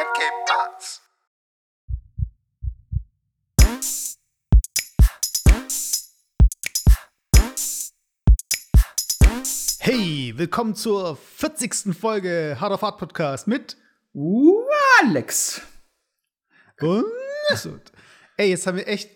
MK Parts. Hey, willkommen zur 40. Folge Hard of Hard Podcast mit Uh, Alex. und. Ey, jetzt haben wir echt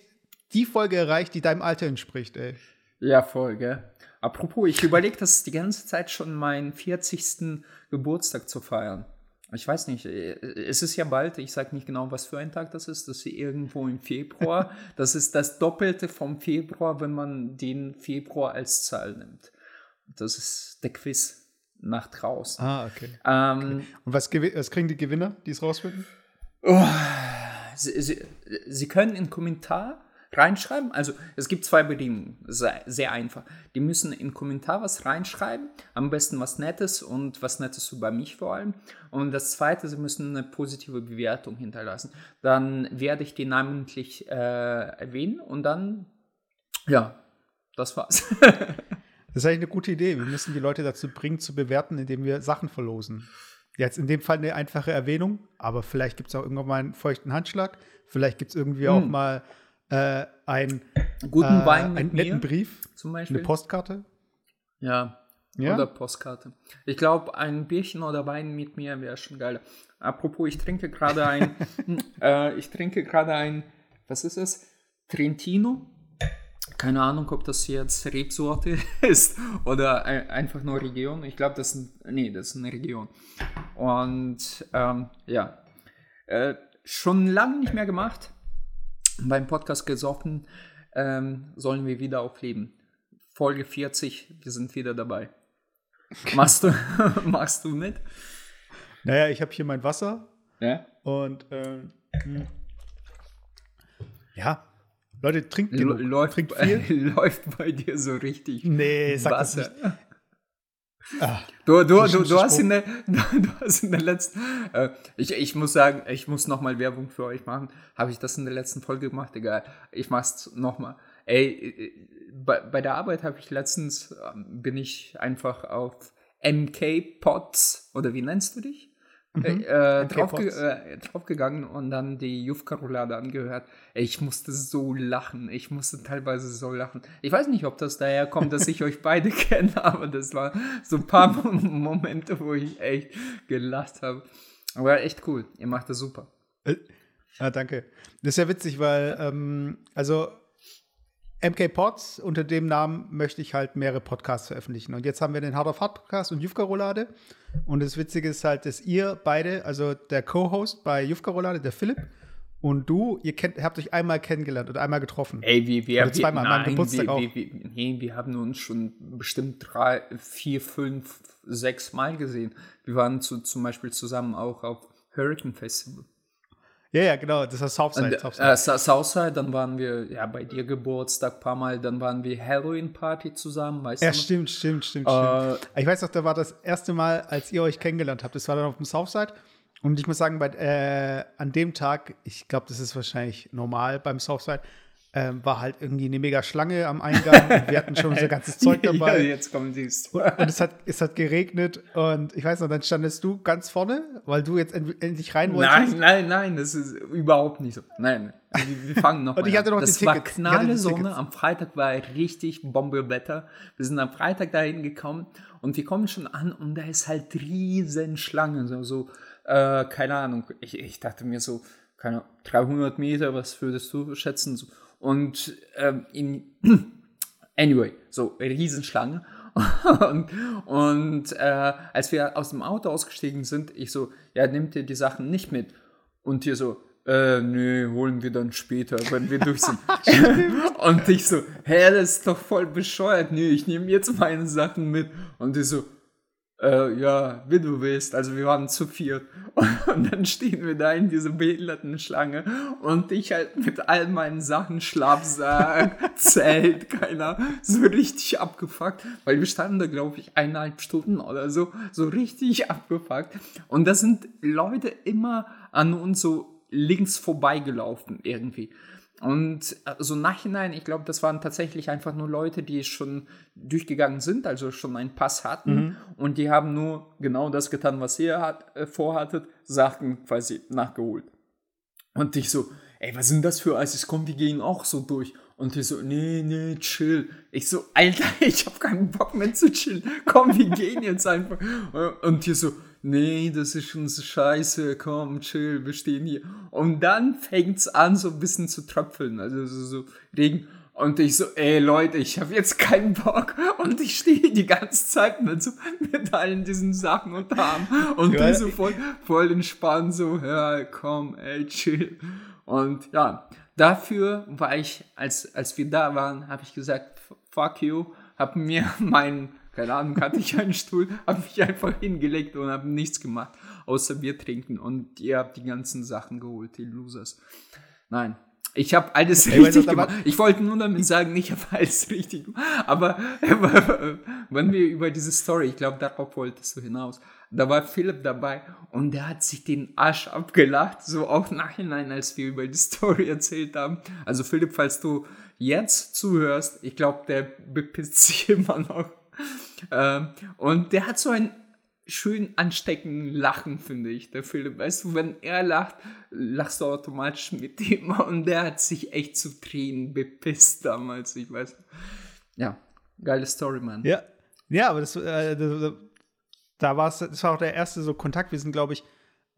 die Folge erreicht, die deinem Alter entspricht, ey. Ja, voll, gell? Apropos, ich überlege das die ganze Zeit schon, meinen 40. Geburtstag zu feiern. Ich weiß nicht, äh, es ist ja bald, ich sage nicht genau, was für ein Tag das ist, das ist irgendwo im Februar. Das ist das Doppelte vom Februar, wenn man den Februar als Zahl nimmt. Das ist der Quiz nach draußen. Ah, okay. Ähm, Und was, was kriegen die Gewinner, die es rausfinden? Sie, Sie, Sie können in Kommentar reinschreiben. Also es gibt zwei Bedingungen, sehr, sehr einfach. Die müssen in Kommentar was reinschreiben, am besten was Nettes und was Nettes über mich vor allem. Und das Zweite, Sie müssen eine positive Bewertung hinterlassen. Dann werde ich die namentlich äh, erwähnen und dann, ja, das war's. Das ist eigentlich eine gute Idee. Wir müssen die Leute dazu bringen, zu bewerten, indem wir Sachen verlosen. Jetzt in dem Fall eine einfache Erwähnung, aber vielleicht gibt es auch irgendwann mal einen feuchten Handschlag. Vielleicht gibt es irgendwie auch mal äh, ein, Guten äh, Wein mit einen netten Brief, zum Beispiel. eine Postkarte. Ja. Ja? Oder Postkarte. Ich glaube, ein Bierchen oder Wein mit mir wäre schon geil. Apropos, ich trinke gerade ein, äh, ich trinke gerade ein, was ist es? Trentino. Keine Ahnung, ob das jetzt Rebsorte ist oder ein, einfach nur Region. Ich glaube, das ist, nee, das ist eine Region. Und ähm, ja, äh, schon lange nicht mehr gemacht. Beim Podcast gesoffen ähm, sollen wir wieder aufleben. Folge 40, wir sind wieder dabei. Machst du, machst du mit? Naja, ich habe hier mein Wasser Ja. und ähm, hm. ja, Leute, trinkt genug. läuft, trinkt viel. läuft bei dir so richtig. Nee, sag das Wasser. nicht. Ah, Du, du, du, du, hast in der, du hast in der letzten, äh, ich, ich muss sagen, ich muss nochmal Werbung für euch machen. Habe ich das in der letzten Folge gemacht? Egal, ich mach's nochmal. Ey, äh, bei, bei der Arbeit habe ich letztens, ähm, bin ich einfach auf MK-Pods, oder wie nennst du dich? Mhm. Äh, MK draufge äh, draufgegangen und dann die Jufka-Roulade angehört. Ich musste so lachen. Ich musste teilweise so lachen. Ich weiß nicht, ob das daher kommt, dass ich euch beide kenne, aber das war so ein paar Momente, wo ich echt gelacht habe. Aber echt cool. Ihr macht das super. Ah, danke. Das ist ja witzig, weil, ähm, also MK Pods, unter dem Namen möchte ich halt mehrere Podcasts veröffentlichen. Und jetzt haben wir den Hard of Hard Podcast und Jufka Roulade. Und das Witzige ist halt, dass ihr beide, also der Co-Host bei Jufka Roulade, der Philipp, und du, ihr kennt, habt euch einmal kennengelernt oder einmal getroffen. Ey, wir, wir, Oder zweimal, wir, an meinem Geburtstag wir, auch. Wir, wir, nee, wir haben uns schon bestimmt drei, vier, fünf, sechs Mal gesehen. Wir waren zu, zum Beispiel zusammen auch auf Hurricane Festival. Ja, ja, genau, das ist Southside. Und, Southside. äh, Southside, dann waren wir ja bei dir Geburtstag ein paar Mal, dann waren wir Halloween-Party zusammen, weißt Ja, du? noch? stimmt, stimmt, stimmt, Äh, stimmt. Ich weiß noch, da war das erste Mal, als ihr euch kennengelernt habt. Das war dann auf dem Southside. Und ich muss sagen, bei, äh, an dem Tag, ich glaube, das ist wahrscheinlich normal beim Southside, ähm, war halt irgendwie eine mega Schlange am Eingang. und wir hatten schon unser ganzes Zeug dabei. ja, jetzt kommen die Und es hat, es hat geregnet und ich weiß noch, dann standest du ganz vorne, weil du jetzt end endlich rein wolltest. Nein, nein, nein, das ist überhaupt nicht so. Nein, wir, wir fangen noch Und ich hatte an. noch die Das war Tickets. Die knalle Sonne. Am Freitag war richtig Bombewetter. Wir sind am Freitag dahin gekommen und wir kommen schon an und da ist halt riesen Schlange. So, so äh, keine Ahnung. Ich, ich dachte mir so, keine Ahnung, 300 Meter, was würdest du schätzen? So. Und ähm, in, Anyway, so Riesenschlange. und und äh, als wir aus dem Auto ausgestiegen sind, ich so, ja, nimmt ihr die Sachen nicht mit? Und hier so, äh, nee, holen wir dann später, wenn wir durch sind. und ich so, hä, das ist doch voll bescheuert. Nee, ich nehme jetzt meine Sachen mit. Und die so, äh, ja, wie du willst. Also wir waren zu viert. Und dann stehen wir da in dieser behinderten Schlange und ich halt mit all meinen Sachen, Schlafsack, Zelt, keiner, so richtig abgefuckt. Weil wir standen da, glaube ich, eineinhalb Stunden oder so, so richtig abgefuckt. Und da sind Leute immer an uns so links vorbeigelaufen irgendwie. Und so Nachhinein, ich glaube, das waren tatsächlich einfach nur Leute, die schon durchgegangen sind, also schon einen Pass hatten. Mhm. Und die haben nur genau das getan, was ihr hat, äh, vorhattet, Sachen quasi nachgeholt. Und ich so, ey, was sind das für Eis? Komm, die gehen auch so durch. Und die so, nee, nee, chill. Ich so, Alter, ich hab keinen Bock mehr zu chillen. Komm, wir gehen jetzt einfach. Und die so, nee, das ist schon so scheiße, komm, chill, wir stehen hier. Und dann fängt's an, so ein bisschen zu tröpfeln, also so, so Regen. Und ich so, ey Leute, ich habe jetzt keinen Bock. Und ich stehe die ganze Zeit mit, so, mit allen diesen Sachen unter Arm. Und die so voll, voll entspannt, so, ja, komm, ey, chill. Und ja, dafür war ich, als, als wir da waren, habe ich gesagt, fuck you, hab mir meinen keine Ahnung, hatte ich einen Stuhl, habe mich einfach hingelegt und habe nichts gemacht, außer Bier trinken. Und ihr habt die ganzen Sachen geholt, die Losers. Nein, ich habe alles Ey, richtig gemacht. Ich wollte nur damit sagen, ich habe alles richtig gemacht. Aber wenn wir über diese Story, ich glaube, darauf wolltest du hinaus, da war Philipp dabei und der hat sich den Arsch abgelacht, so auch nachhinein, als wir über die Story erzählt haben. Also Philipp, falls du jetzt zuhörst, ich glaube, der bepisst sich immer noch ähm, und der hat so ein schön ansteckenden Lachen, finde ich, der Philipp. Weißt du, wenn er lacht, lachst du automatisch mit ihm. Und der hat sich echt zu Tränen bepisst damals, ich weiß. Ja, geile Story, Mann. Ja, ja aber das, äh, das da war es, das war auch der erste so Kontakt. Wir sind, glaube ich,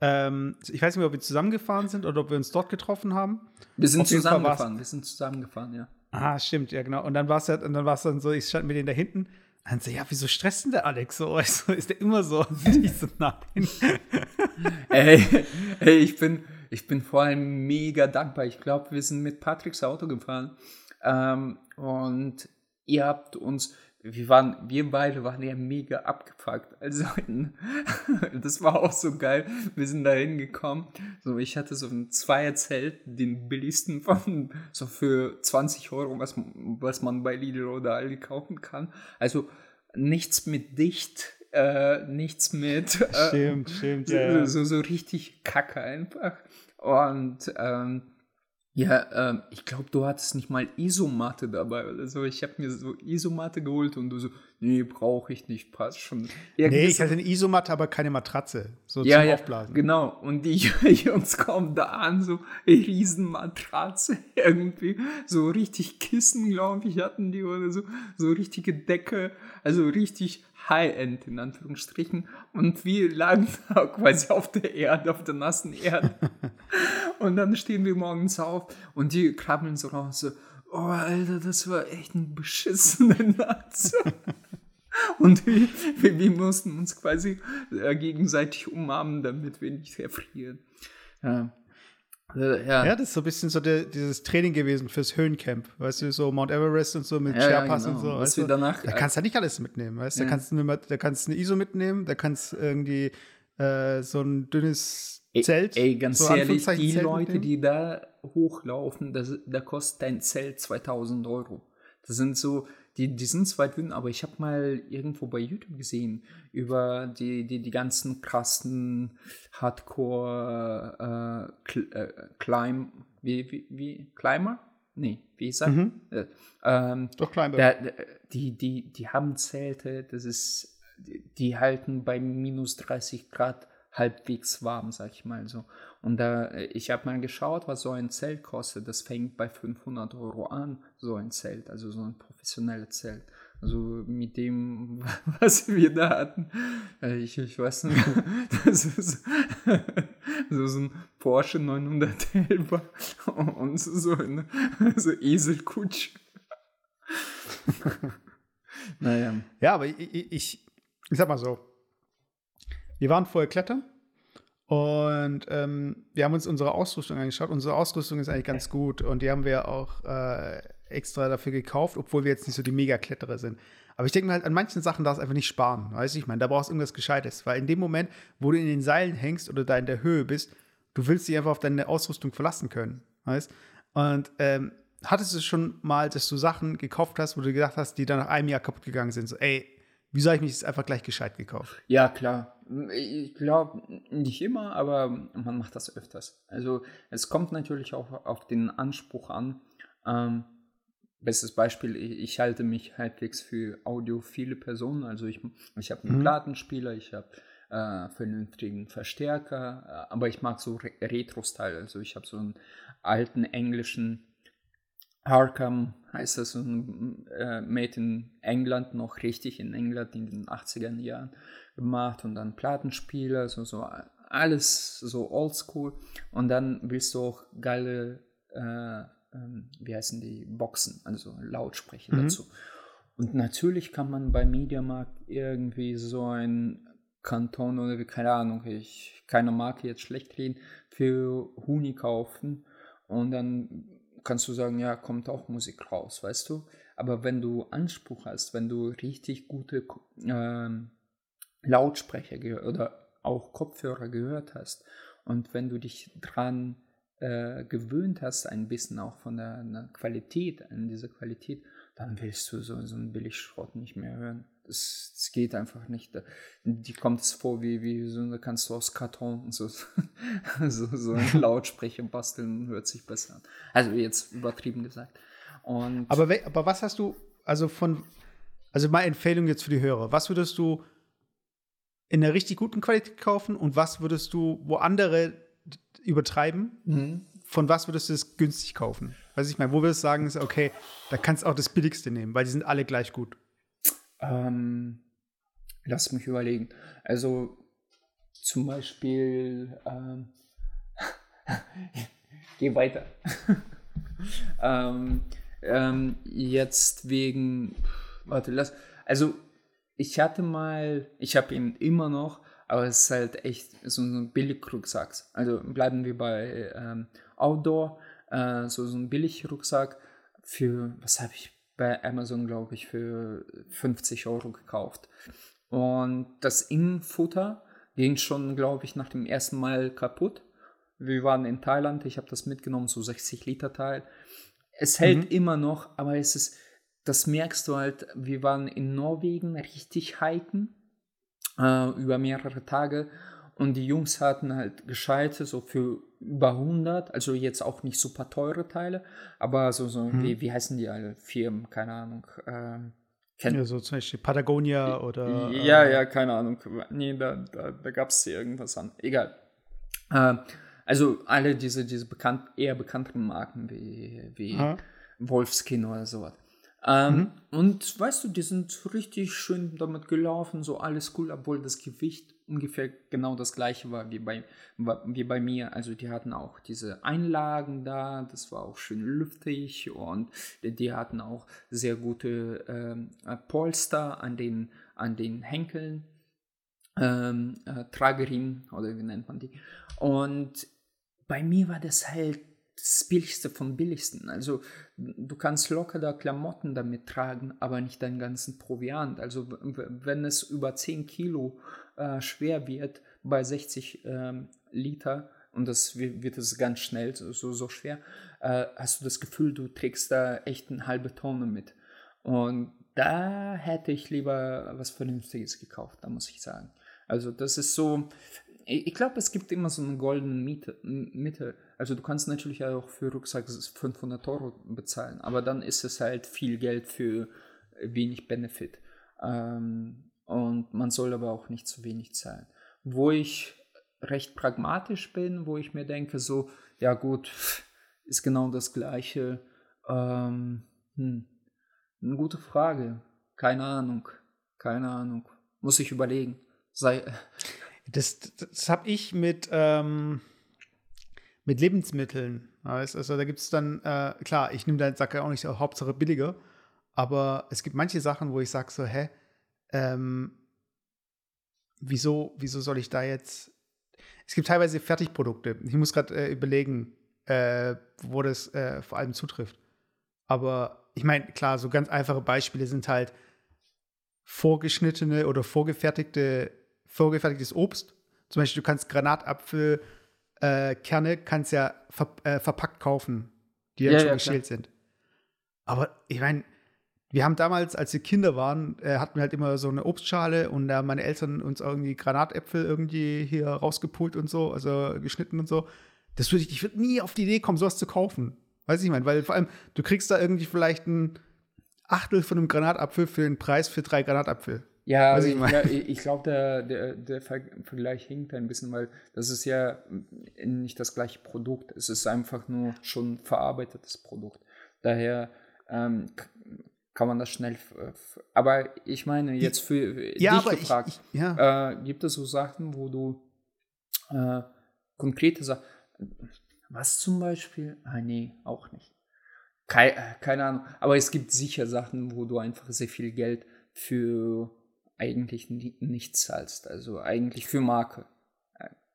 ähm, ich weiß nicht mehr, ob wir zusammengefahren sind oder ob wir uns dort getroffen haben. Wir sind zusammengefahren, wir sind zusammengefahren, ja. Ah, stimmt, ja, genau. Und dann war es ja, und dann war es dann so, ich stand mit denen da hinten dann so, ja, wieso stresst denn der Alex so? Also, ist der immer so? ich so, nein. ey, ey, ich bin, ich bin vor allem mega dankbar. Ich glaube, wir sind mit Patricks Auto gefahren. Ähm, und ihr habt uns, wir waren, wir beide waren ja mega abgefuckt. Also, das war auch so geil. Wir sind da hingekommen. So, ich hatte so ein Zweierzelt, den billigsten von, so für 20 Euro, was, was man bei Lidl oder Aldi kaufen kann. Also, nichts mit dicht, äh, nichts mit. Äh, stimmt, stimmt, ja. So, so, so richtig kacke einfach. Und, ähm, ja, ähm, ich glaube, du hattest nicht mal Isomatte dabei oder so. Ich habe mir so Isomatte geholt und du so, nee, brauche ich nicht, passt schon. Irgendwie nee, ich hatte eine Isomatte, aber keine Matratze, so ja, zum ja, Aufblasen. Genau, und die Jungs kommen da an, so Riesenmatratze irgendwie, so richtig Kissen, glaube ich, hatten die oder so, so richtige Decke, also richtig High-End in Anführungsstrichen. Und wir lagen da quasi auf der Erde, auf der nassen Erde. und dann stehen wir morgens auf und die krabbeln so raus, so, oh Alter, das war echt ein beschissener Nacht. und wir, wir, mussten uns quasi äh, gegenseitig umarmen, damit wir nicht erfrieren. Ja. Äh, ja. ja, das ist so ein bisschen so der, dieses Training gewesen fürs Höhencamp, weißt du, so Mount Everest und so mit ja, Sherpas ja, genau. und so. weißt du? danach, da kannst du ja nicht alles mitnehmen, weißt du? Da kannst du eine, da kannst eine ISO mitnehmen, da kannst du irgendwie äh, so ein dünnes Zelt. Ey, ganz so ehrlich, die Zelt Leute, mitnehmen. die da hochlaufen, das, da kostet ein Zelt 2000 Euro. Das sind so, die, die sind zwar dünn, aber ich habe mal irgendwo bei YouTube gesehen über die, die, die ganzen krassen Hardcore äh, Cl äh, Climb, wie, wie, wie, Climber? Nee, wie ist das? Mhm. Äh, ähm, Doch, Climber. Der, die, die, die haben Zelte, das ist, die, die halten bei minus 30 Grad halbwegs warm, sag ich mal so. Und da, ich habe mal geschaut, was so ein Zelt kostet. Das fängt bei 500 Euro an, so ein Zelt, also so ein professionelles Zelt. Also mit dem, was wir da hatten, äh, ich, ich weiß nicht, das ist so, ein Porsche 911 und so eine so Eselkutsch. naja. Ja, aber ich, ich, ich sag mal so, wir waren vorher klettern und ähm, wir haben uns unsere Ausrüstung angeschaut. Unsere Ausrüstung ist eigentlich ganz gut und die haben wir auch äh, extra dafür gekauft, obwohl wir jetzt nicht so die Mega-Kletterer sind. Aber ich denke mir halt, an manchen Sachen darfst du einfach nicht sparen. Weißt du, ich meine, da brauchst du irgendwas Gescheites. Weil in dem Moment, wo du in den Seilen hängst oder da in der Höhe bist, du willst dich einfach auf deine Ausrüstung verlassen können. Weißt Und ähm, hattest du schon mal, dass du Sachen gekauft hast, wo du gedacht hast, die dann nach einem Jahr kaputt gegangen sind? So, ey, Wieso habe ich mich jetzt einfach gleich gescheit gekauft? Ja, klar. Ich glaube, nicht immer, aber man macht das öfters. Also es kommt natürlich auch auf den Anspruch an. Ähm, bestes Beispiel, ich, ich, halte mich halbwegs für audiophile Personen. Also ich, ich habe einen mhm. Plattenspieler, ich habe äh, vernünftigen Verstärker, äh, aber ich mag so Re Retro-Style. Also ich habe so einen alten englischen Harkham heißt das, ein äh, Made in England, noch richtig in England in den 80er Jahren gemacht und dann Plattenspieler, so, so alles so oldschool. Und dann willst du auch geile, äh, ähm, wie heißen die, Boxen, also Lautsprecher mhm. dazu. Und natürlich kann man bei Mediamarkt irgendwie so ein Kanton oder keine Ahnung, ich keine Marke jetzt schlecht reden, für Huni kaufen und dann kannst du sagen, ja, kommt auch Musik raus, weißt du? Aber wenn du Anspruch hast, wenn du richtig gute äh, Lautsprecher oder auch Kopfhörer gehört hast und wenn du dich dran äh, gewöhnt hast, ein bisschen auch von der, der, Qualität, an dieser Qualität, dann willst du so, so einen Billigschrott nicht mehr hören. Das, das geht einfach nicht. Die kommt es vor, wie, wie so, da kannst du aus Karton so, so, so einen Lautsprecher basteln, hört sich besser an. Also jetzt übertrieben gesagt. Und aber, aber was hast du, also von, also meine Empfehlung jetzt für die Hörer, was würdest du in einer richtig guten Qualität kaufen und was würdest du, wo andere übertreiben, mhm. von was würdest du es günstig kaufen? Weiß ich meine, wo würdest du sagen, ist okay, da kannst du auch das billigste nehmen, weil die sind alle gleich gut. Ähm, lass mich überlegen. Also zum Beispiel, ähm, geh weiter. ähm, ähm, jetzt wegen, warte, lass, also ich hatte mal, ich habe ihn immer noch, aber es ist halt echt so ein Billig-Rucksack. Also bleiben wir bei ähm, Outdoor, äh, so, so ein Billig-Rucksack für, was habe ich bei Amazon, glaube ich, für 50 Euro gekauft. Und das Innenfutter ging schon, glaube ich, nach dem ersten Mal kaputt. Wir waren in Thailand, ich habe das mitgenommen, so 60 Liter Teil. Es hält mhm. immer noch, aber es ist, das merkst du halt, wir waren in Norwegen richtig hiken äh, über mehrere Tage und die Jungs hatten halt gescheite, so für über 100, also jetzt auch nicht super teure Teile, aber so, so hm. wie, wie heißen die alle? Firmen, keine Ahnung. Ähm, ja, so zum Beispiel Patagonia oder. Ja, äh, ja, keine Ahnung. Nee, da, da, da gab es irgendwas an. Egal. Äh, also alle diese, diese bekannt, eher bekannteren Marken wie, wie Wolfskin oder sowas. Ähm, mhm. Und weißt du, die sind richtig schön damit gelaufen, so alles cool, obwohl das Gewicht ungefähr genau das gleiche war wie bei, wie bei mir. Also die hatten auch diese Einlagen da, das war auch schön lüftig und die hatten auch sehr gute ähm, Polster an den, an den Henkeln, ähm, äh, Trageriemen oder wie nennt man die. Und bei mir war das halt das Billigste vom Billigsten. Also du kannst locker da Klamotten damit tragen, aber nicht deinen ganzen Proviant. Also wenn es über 10 Kilo äh, schwer wird bei 60 ähm, Liter, und das wird es ganz schnell so, so, schwer, äh, hast du das Gefühl, du trägst da echt eine halbe Tonne mit. Und da hätte ich lieber was Vernünftiges gekauft, da muss ich sagen. Also das ist so, ich glaube, es gibt immer so eine goldene Miete, Mitte. Also du kannst natürlich auch für Rucksack 500 Euro bezahlen, aber dann ist es halt viel Geld für wenig Benefit. Ähm, und man soll aber auch nicht zu wenig zahlen. Wo ich recht pragmatisch bin, wo ich mir denke, so, ja gut, ist genau das gleiche. Ähm, hm, eine gute Frage. Keine Ahnung. Keine Ahnung. Muss ich überlegen. Sei. Das, das habe ich mit, ähm, mit Lebensmitteln. Also da gibt es dann, äh, klar, ich nehme da, sage ja auch nicht so, Hauptsache billiger, aber es gibt manche Sachen, wo ich sage so, hä, ähm, wieso, wieso soll ich da jetzt. Es gibt teilweise Fertigprodukte. Ich muss gerade äh, überlegen, äh, wo das äh, vor allem zutrifft. Aber ich meine, klar, so ganz einfache Beispiele sind halt vorgeschnittene oder vorgefertigte, vorgefertigtes Obst. Zum Beispiel, du kannst Granatapfelkerne äh, kannst ja ver äh, verpackt kaufen, die dann ja, schon ja, geschält sind. Aber ich meine, Wir haben damals, als wir Kinder waren, äh, hatten wir halt immer so eine Obstschale und da äh, meine Eltern uns irgendwie Granatäpfel irgendwie hier rausgepult und so, also geschnitten und so. Das würde ich, ich würde nie auf die Idee kommen, sowas zu kaufen. Weiß ich, mein, weil vor allem, du kriegst da irgendwie vielleicht ein Achtel von einem Granatapfel für den Preis für drei Granatapfel. Ja, also ich, ja, ich glaube, der, der, der Vergleich hinkt ein bisschen, weil das ist ja nicht das gleiche Produkt. Es ist einfach nur schon verarbeitetes Produkt. Daher ähm, kann man das schnell. Aber ich meine, jetzt für ja, dich gefragt, ich, ich, ja. äh, gibt es so Sachen, wo du äh, konkrete Sachen. Was zum Beispiel? Ah, nee, auch nicht. Keine, keine Ahnung. Aber es gibt sicher Sachen, wo du einfach sehr viel Geld für eigentlich nichts zahlst. Also eigentlich für Marke.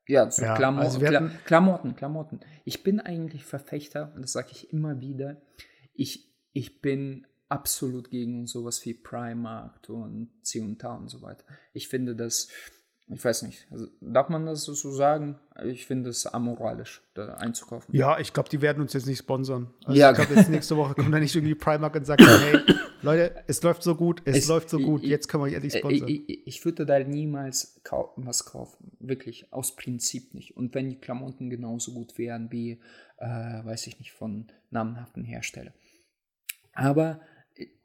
Ja, so ja, Klamotten, also Kla Klamotten, Klamotten. Ich bin eigentlich Verfechter, und das sage ich immer wieder, ich, ich bin absolut gegen sowas wie Primark und C&A und so weiter. Ich finde das, ich weiß nicht, also darf man das so sagen? Ich finde es amoralisch, da einzukaufen. Ja, ich glaube, die werden uns jetzt nicht sponsern. Also ja. ich glaube, jetzt nächste Woche kommt da nicht irgendwie Primark und sagt, hey, Leute, es läuft so gut, es, es läuft so gut, jetzt können wir endlich sponsern. Ich, ich, ich, würde da niemals kau was kaufen, wirklich, aus Prinzip nicht. Und wenn die Klamotten genauso gut wären wie, äh, weiß ich nicht, von namenhaften Herstellern. Aber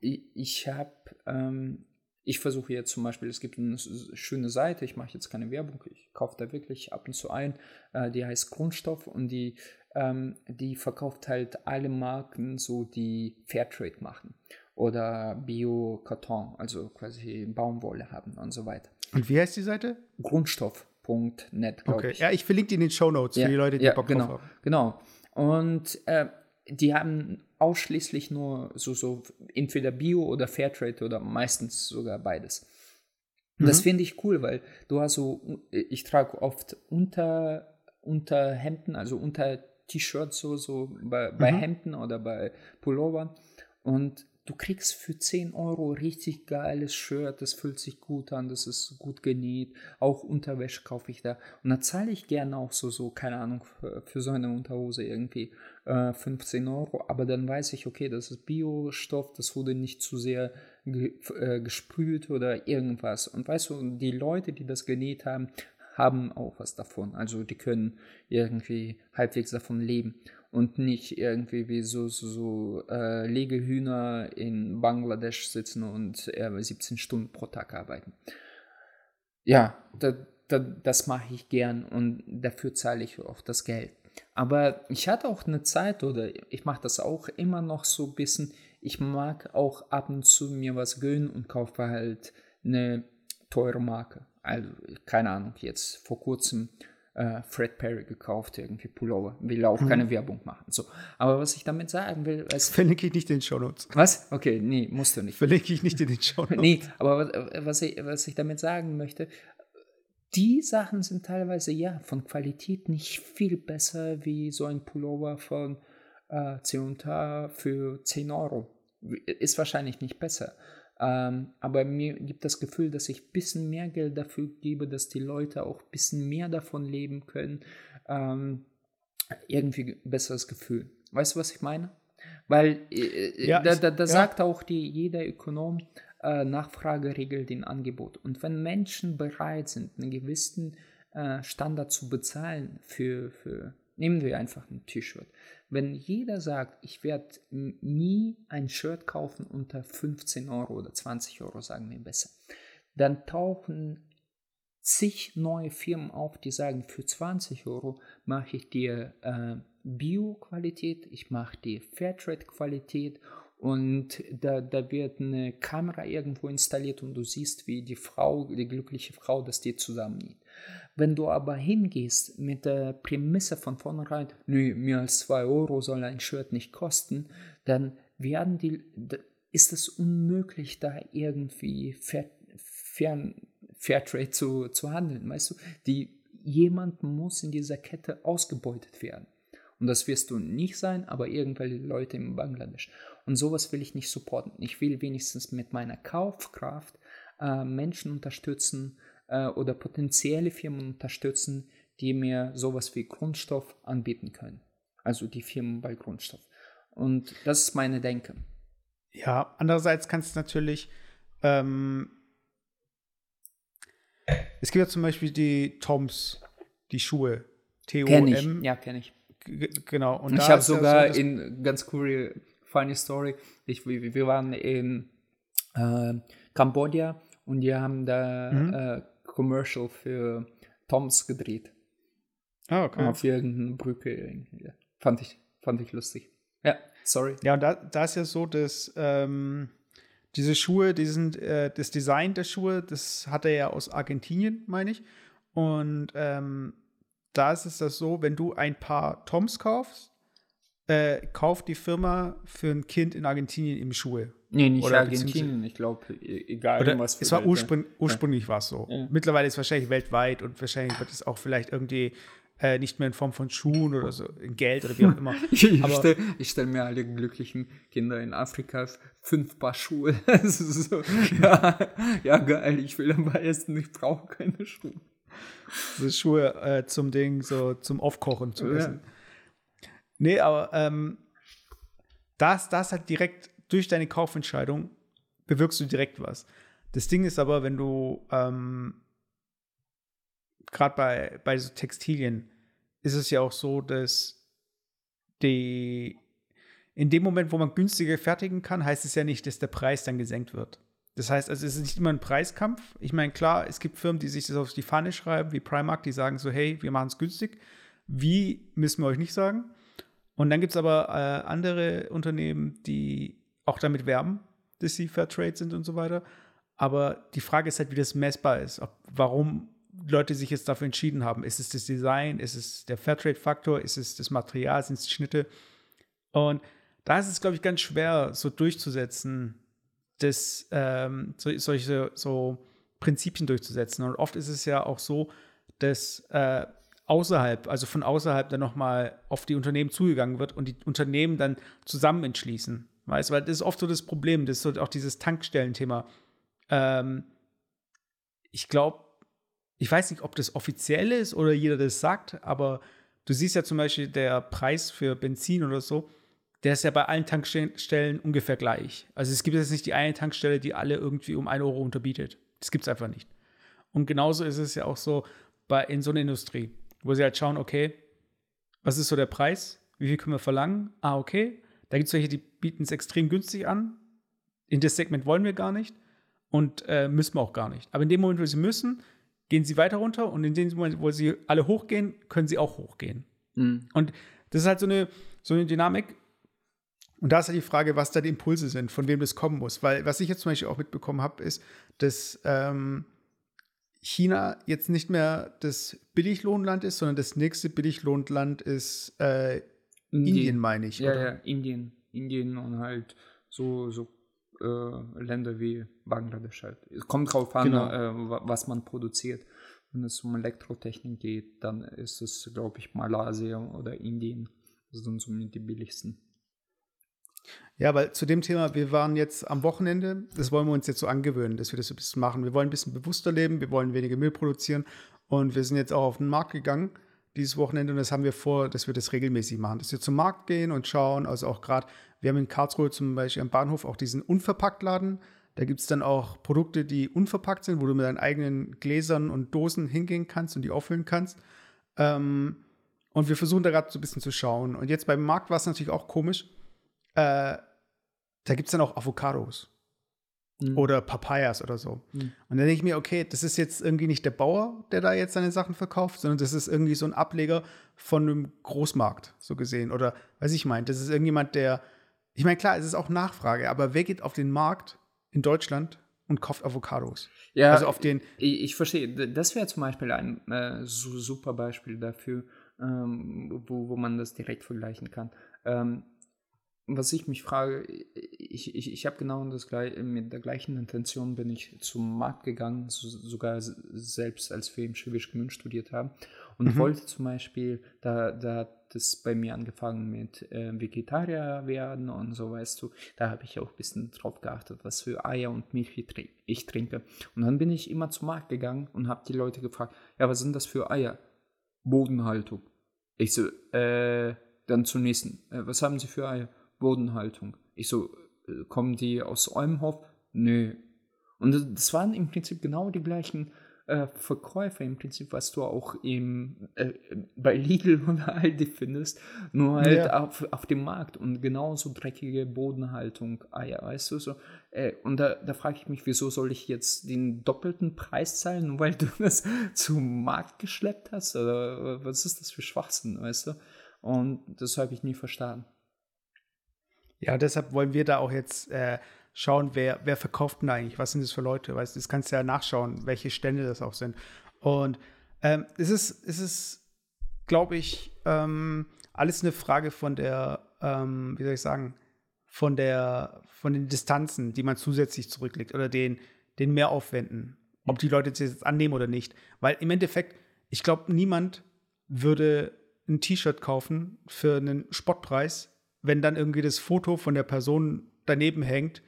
ich habe, ähm, ich versuche jetzt zum Beispiel, es gibt eine schöne Seite, ich mache jetzt keine Werbung, ich kaufe da wirklich ab und zu ein, äh, die heißt Grundstoff und die, ähm, die verkauft halt alle Marken, so die Fairtrade machen oder Bio-Karton, also quasi Baumwolle haben und so weiter. Und wie heißt die Seite? Grundstoff.net, glaube okay. ich. Ja, ich verlinke die in den Show Notes ja, für die Leute, die ja, Bock genau, drauf haben. Genau. Und äh, die haben ausschließlich nur so, so entweder Bio oder Fairtrade oder meistens sogar beides. Und das mhm. finde ich cool, weil du hast so, ich trage oft unter, unter Hemden, also unter T-Shirts so, so bei, bei mhm. Hemden oder bei Pullovern. Und du kriegst für 10 Euro richtig geiles Shirt, das fühlt sich gut an, das ist gut genäht. Auch Unterwäsche kaufe ich da. Und da zahle ich gerne auch so, so, keine Ahnung, für, so eine Unterhose irgendwie äh, 15 Euro. Aber dann weiß ich, okay, das ist Biostoff, das wurde nicht zu sehr ge äh, gesprüht oder irgendwas. Und weißt du, die Leute, die das genäht haben, haben auch was davon. Also die können irgendwie halbwegs davon leben und nicht irgendwie wie so, so, so äh, Legehühner in Bangladesch sitzen und äh, 17 Stunden pro Tag arbeiten. Ja, da, da, das mache ich gern und dafür zahle ich auch das Geld. Aber ich hatte auch eine Zeit oder ich mache das auch immer noch so ein bisschen. Ich mag auch ab und zu mir was gönnen und kaufe halt eine teure Marke. Also, keine Ahnung, jetzt vor kurzem äh, Fred Perry gekauft, irgendwie Pullover. Will auch mhm. keine Werbung machen. So. Aber was ich damit sagen will. Ist, Verlinke ich nicht in den Shownotes. Was? Okay, nee, musst du nicht. Verlinke ich nicht in den Shownotes. nee, aber was, was, ich, was ich damit sagen möchte, die Sachen sind teilweise ja von Qualität nicht viel besser wie so ein Pullover von äh, C&A für 10 Euro. Ist wahrscheinlich nicht besser. Ähm, aber mir gibt das Gefühl, dass ich ein bisschen mehr Geld dafür gebe, dass die Leute auch ein bisschen mehr davon leben können. Ähm, irgendwie ein besseres Gefühl. Weißt du, was ich meine? Weil äh, äh ja, da, da, da ja. sagt auch die, jeder Ökonom, äh, Nachfrage regelt den Angebot. Und wenn Menschen bereit sind, einen gewissen äh, Standard zu bezahlen für, für, nehmen wir einfach ein T-Shirt, wenn jeder sagt, ich werde nie ein Shirt kaufen unter 15 Euro oder 20 Euro, sagen wir besser, dann tauchen zig neue Firmen auf, die sagen, für 20 Euro mache ich dir äh, Bio-Qualität, ich mache dir Fairtrade-Qualität und da, da wird eine Kamera irgendwo installiert und du siehst, wie die Frau, die glückliche Frau, das dir zusammennäht. Wenn du aber hingehst mit der Prämisse von vornherein, nö, mehr als 2 Euro soll ein Shirt nicht kosten, dann werden die, ist es unmöglich, da irgendwie Fair, Fair, Fairtrade zu, zu handeln. Weißt du, die, jemand muss in dieser Kette ausgebeutet werden. Und das wirst du nicht sein, aber irgendwelche Leute in Bangladesch. Und sowas will ich nicht supporten. Ich will wenigstens mit meiner Kaufkraft äh, Menschen unterstützen, äh, oder potenzielle Firmen unterstützen, die mir sowas wie Grundstoff anbieten können. Also die Firmen bei Grundstoff. Und das ist meine Denke. Ja, andererseits kannst du natürlich, ähm, es gibt ja zum Beispiel die Toms, die Schuhe, T-O-M. Kenn ich. Ja, kenne ich. Genau. Und ich habe sogar so, in ganz cool, funny Story, ich, wir, wir waren in äh, Kambodscha und die haben da mhm. äh, Commercial für Toms gedreht. Ah, okay. Auf irgendeine Brücke. Ja, fand, ich, fand ich lustig. Ja, sorry. Ja, und da, da ist ja so, dass ähm, diese Schuhe, die sind, äh, das Design der Schuhe, das hat er ja aus Argentinien, meine ich. Und ähm, da ist es das so, wenn du ein paar Toms kaufst, äh, kauft die Firma für ein Kind in Argentinien eben Schuhe. Nee, nicht oder Argentinien, ich glaube, egal oder was. Es war Urspr ursprünglich ja. war es so. Ja. Mittlerweile ist es wahrscheinlich weltweit und wahrscheinlich wird es auch vielleicht irgendwie äh, nicht mehr in Form von Schuhen oder so, in Geld oder wie auch immer. ich stelle stell mir alle glücklichen Kinder in Afrika fünf Paar Schuhe. so, ja, ja, geil, ich will aber essen, ich brauche keine Schuhe. So Schuhe äh, zum Ding, so zum Aufkochen zu essen. Ja. Nee, aber ähm, das, das halt direkt durch deine Kaufentscheidung bewirkst du direkt was. Das Ding ist aber, wenn du ähm, gerade bei, bei so Textilien ist es ja auch so, dass die in dem Moment, wo man günstiger fertigen kann, heißt es ja nicht, dass der Preis dann gesenkt wird. Das heißt, also es ist nicht immer ein Preiskampf. Ich meine, klar, es gibt Firmen, die sich das auf die Fahne schreiben, wie Primark, die sagen so, hey, wir machen es günstig. Wie, müssen wir euch nicht sagen. Und dann gibt es aber äh, andere Unternehmen, die auch damit werben, dass sie Fairtrade sind und so weiter. Aber die Frage ist halt, wie das messbar ist. Ob, warum Leute sich jetzt dafür entschieden haben. Ist es das Design? Ist es der Fairtrade-Faktor? Ist es das Material? Sind es die Schnitte? Und da ist es, glaube ich, ganz schwer, so durchzusetzen, das, ähm, so, solche so Prinzipien durchzusetzen. Und oft ist es ja auch so, dass äh, außerhalb, also von außerhalb dann nochmal auf die Unternehmen zugegangen wird und die Unternehmen dann zusammen entschließen. Weißt du, weil das ist oft so das Problem, das ist so auch dieses Tankstellenthema. Ähm, ich glaube, ich weiß nicht, ob das offiziell ist oder jeder das sagt, aber du siehst ja zum Beispiel der Preis für Benzin oder so, der ist ja bei allen Tankstellen ungefähr gleich. Also es gibt jetzt nicht die eine Tankstelle, die alle irgendwie um 1 Euro unterbietet. Das gibt es einfach nicht. Und genauso ist es ja auch so bei, in so einer Industrie, wo sie halt schauen, okay, was ist so der Preis? Wie viel können wir verlangen? Ah, okay. Da gibt es welche, die bieten es extrem günstig an. In das Segment wollen wir gar nicht und äh, müssen wir auch gar nicht. Aber in dem Moment, wo sie müssen, gehen sie weiter runter und in dem Moment, wo sie alle hochgehen, können sie auch hochgehen. Mhm. Und das ist halt so eine, so eine Dynamik. Und da ist halt die Frage, was da die Impulse sind, von wem das kommen muss. Weil was ich jetzt zum Beispiel auch mitbekommen habe, ist, dass ähm, China jetzt nicht mehr das Billiglohnland ist, sondern das nächste Billiglohnland ist äh, Indien, Indien meine ich. Ja, oder? ja, Indien. Indien und halt so, so äh, Länder wie Bangladesch halt. Es kommt drauf an, genau. äh, was man produziert. Wenn es um Elektrotechnik geht, dann ist es, glaube ich, Malaysia oder Indien. Das sind somit die billigsten. Ja, weil zu dem Thema, wir waren jetzt am Wochenende, das wollen wir uns jetzt so angewöhnen, dass wir das so ein bisschen machen. Wir wollen ein bisschen bewusster leben, wir wollen weniger Müll produzieren und wir sind jetzt auch auf den Markt gegangen dieses Wochenende und das haben wir vor, dass wir das regelmäßig machen, dass wir zum Markt gehen und schauen, also auch gerade, wir haben in Karlsruhe zum Beispiel am Bahnhof auch diesen Unverpacktladen, da gibt es dann auch Produkte, die unverpackt sind, wo du mit deinen eigenen Gläsern und Dosen hingehen kannst und die auffüllen kannst. Ähm, und wir versuchen da gerade so ein bisschen zu schauen. Und jetzt beim Markt war es natürlich auch komisch. Äh, da gibt es dann auch Avocados. Mhm. Oder Papayas oder so. Mhm. Und dann denke ich mir, okay, das ist jetzt irgendwie nicht der Bauer, der da jetzt seine Sachen verkauft, sondern das ist irgendwie so ein Ableger von einem Großmarkt, so gesehen. Oder was ich meine, das ist irgendjemand, der. Ich meine, klar, es ist auch Nachfrage, aber wer geht auf den Markt in Deutschland und kauft Avocados? Ja, also auf den. Ich, ich verstehe. Das wäre zum Beispiel ein äh, super Beispiel dafür, ähm, wo, wo man das direkt vergleichen kann. Ähm, was ich mich frage, ich, ich, ich habe genau das mit der gleichen Intention bin ich zum Markt gegangen, so, sogar selbst als wir im Schwäbisch Gmünd studiert haben und mhm. wollte zum Beispiel, da, da hat das bei mir angefangen mit äh, Vegetarier werden und so, weißt du, da habe ich auch ein bisschen drauf geachtet, was für Eier und Milch ich trinke. Und dann bin ich immer zum Markt gegangen und habe die Leute gefragt, ja, was sind das für Eier? Bodenhaltung. Ich so, äh, dann zum nächsten, äh, was haben sie für Eier? Bodenhaltung. Ich so, kommen die aus Olmhof? Nö. Und das waren im Prinzip genau die gleichen äh, Verkäufer im Prinzip, was du auch im, äh, bei Lidl oder Aldi findest, nur halt ja. auf, auf dem Markt und genauso dreckige Bodenhaltung, Eier, weißt du so. Äh, und da, da frage ich mich, wieso soll ich jetzt den doppelten Preis zahlen, nur weil du das zum Markt geschleppt hast? Oder was ist das für Schwachsinn, weißt du? Und das habe ich nie verstanden. Ja, deshalb wollen wir da auch jetzt äh, schauen, wer, wer verkauft denn eigentlich, was sind das für Leute, weißt du, das kannst du ja nachschauen, welche Stände das auch sind. Und ähm, es ist, es ist, glaube ich, ähm, alles eine Frage von der, ähm, wie soll ich sagen, von der, von den Distanzen, die man zusätzlich zurücklegt oder den, den Mehraufwänden, ob die Leute das jetzt annehmen oder nicht. Weil im Endeffekt, ich glaube, niemand würde ein T-Shirt kaufen für einen Spottpreis, wenn dann irgendwie das Foto von der Person daneben hängt,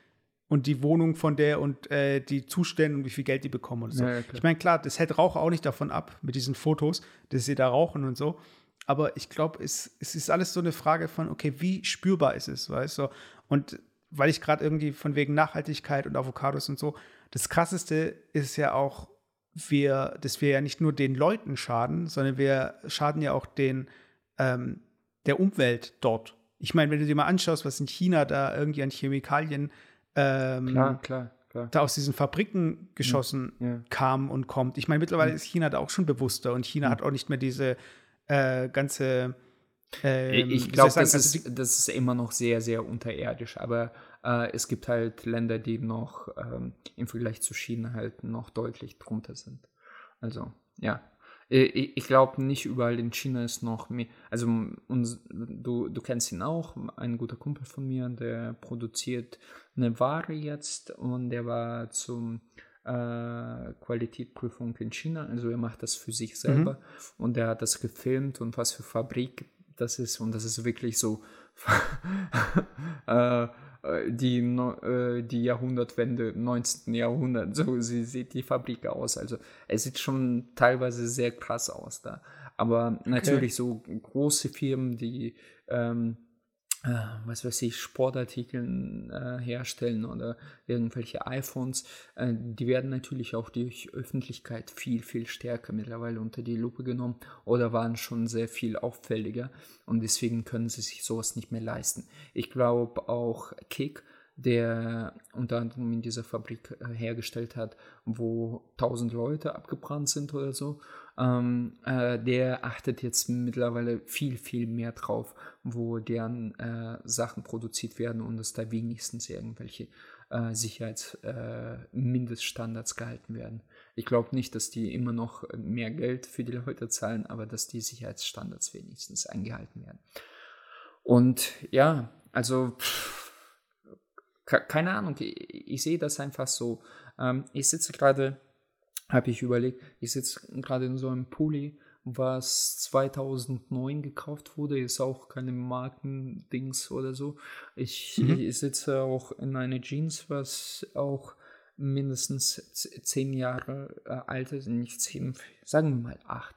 und die Wohnung von der und äh, die Zustände und wie viel Geld die bekommen und so. Ja, ja, ich meine, klar, das hält Raucher auch nicht davon ab, mit diesen Fotos, dass sie da rauchen und so. Aber ich glaube, es, es ist alles so eine Frage von, okay, wie spürbar ist es, weißt du? Und weil ich gerade irgendwie von wegen Nachhaltigkeit und Avocados und so, das krasseste ist ja auch, wir, dass wir ja nicht nur den Leuten schaden, sondern wir schaden ja auch den, ähm, der Umwelt dort. Ich meine, wenn du dir mal anschaust, was in China da irgendwie an Chemikalien ähm, klar, klar, klar. da aus diesen Fabriken geschossen ja. kam und kommt. Ich meine, mittlerweile ja. ist China da auch schon bewusster und China ja. hat auch nicht mehr diese äh, ganze. Ähm, ich glaube, das, also ist, das ist immer noch sehr, sehr unterirdisch, aber äh, es gibt halt Länder, die noch ähm, im Vergleich zu China halt noch deutlich drunter sind. Also, ja. Äh, ich glaube nicht überall in China ist noch mehr. Also uns, du, du kennst ihn auch, ein guter Kumpel von mir, der produziert eine Ware jetzt und der war zum äh, Qualitätsprüfung in China. Also er macht das für sich selber mhm. und er hat das gefilmt und was für Fabrik das ist und das ist wirklich so. äh, die, äh, die Jahrhundertwende, 19. Jahrhundert, so sie sieht die Fabrik aus. Also es sieht schon teilweise sehr krass aus da. Aber natürlich okay. so große Firmen, die ähm, äh, was weiß ich, Sportartikel äh, herstellen oder irgendwelche iPhones, äh, die werden natürlich auch durch Öffentlichkeit viel, viel stärker mittlerweile unter die Lupe genommen oder waren schon sehr viel auffälliger und deswegen können sie sich sowas nicht mehr leisten. Ich glaube auch Kick, der unter anderem in dieser Fabrik äh, hergestellt hat, wo tausend Leute abgebrannt sind oder so ähm, äh, der achtet jetzt mittlerweile viel, viel mehr drauf, wo deren äh, Sachen produziert werden und dass da wenigstens irgendwelche äh, Sicherheitsmindeststandards äh, gehalten werden. Ich glaube nicht, dass die immer noch mehr Geld für die Leute zahlen, aber dass die Sicherheitsstandards wenigstens eingehalten werden. Und ja, also pff, keine Ahnung, ich, ich sehe das einfach so. Ähm, ich sitze gerade habe ich überlegt, ich sitze gerade in so einem Pulli, was 2009 gekauft wurde, ist auch keine Markendings oder so. Ich, mhm. ich sitze auch in einer Jeans, was auch mindestens zehn Jahre äh, alt ist, nicht zehn, sagen wir mal acht.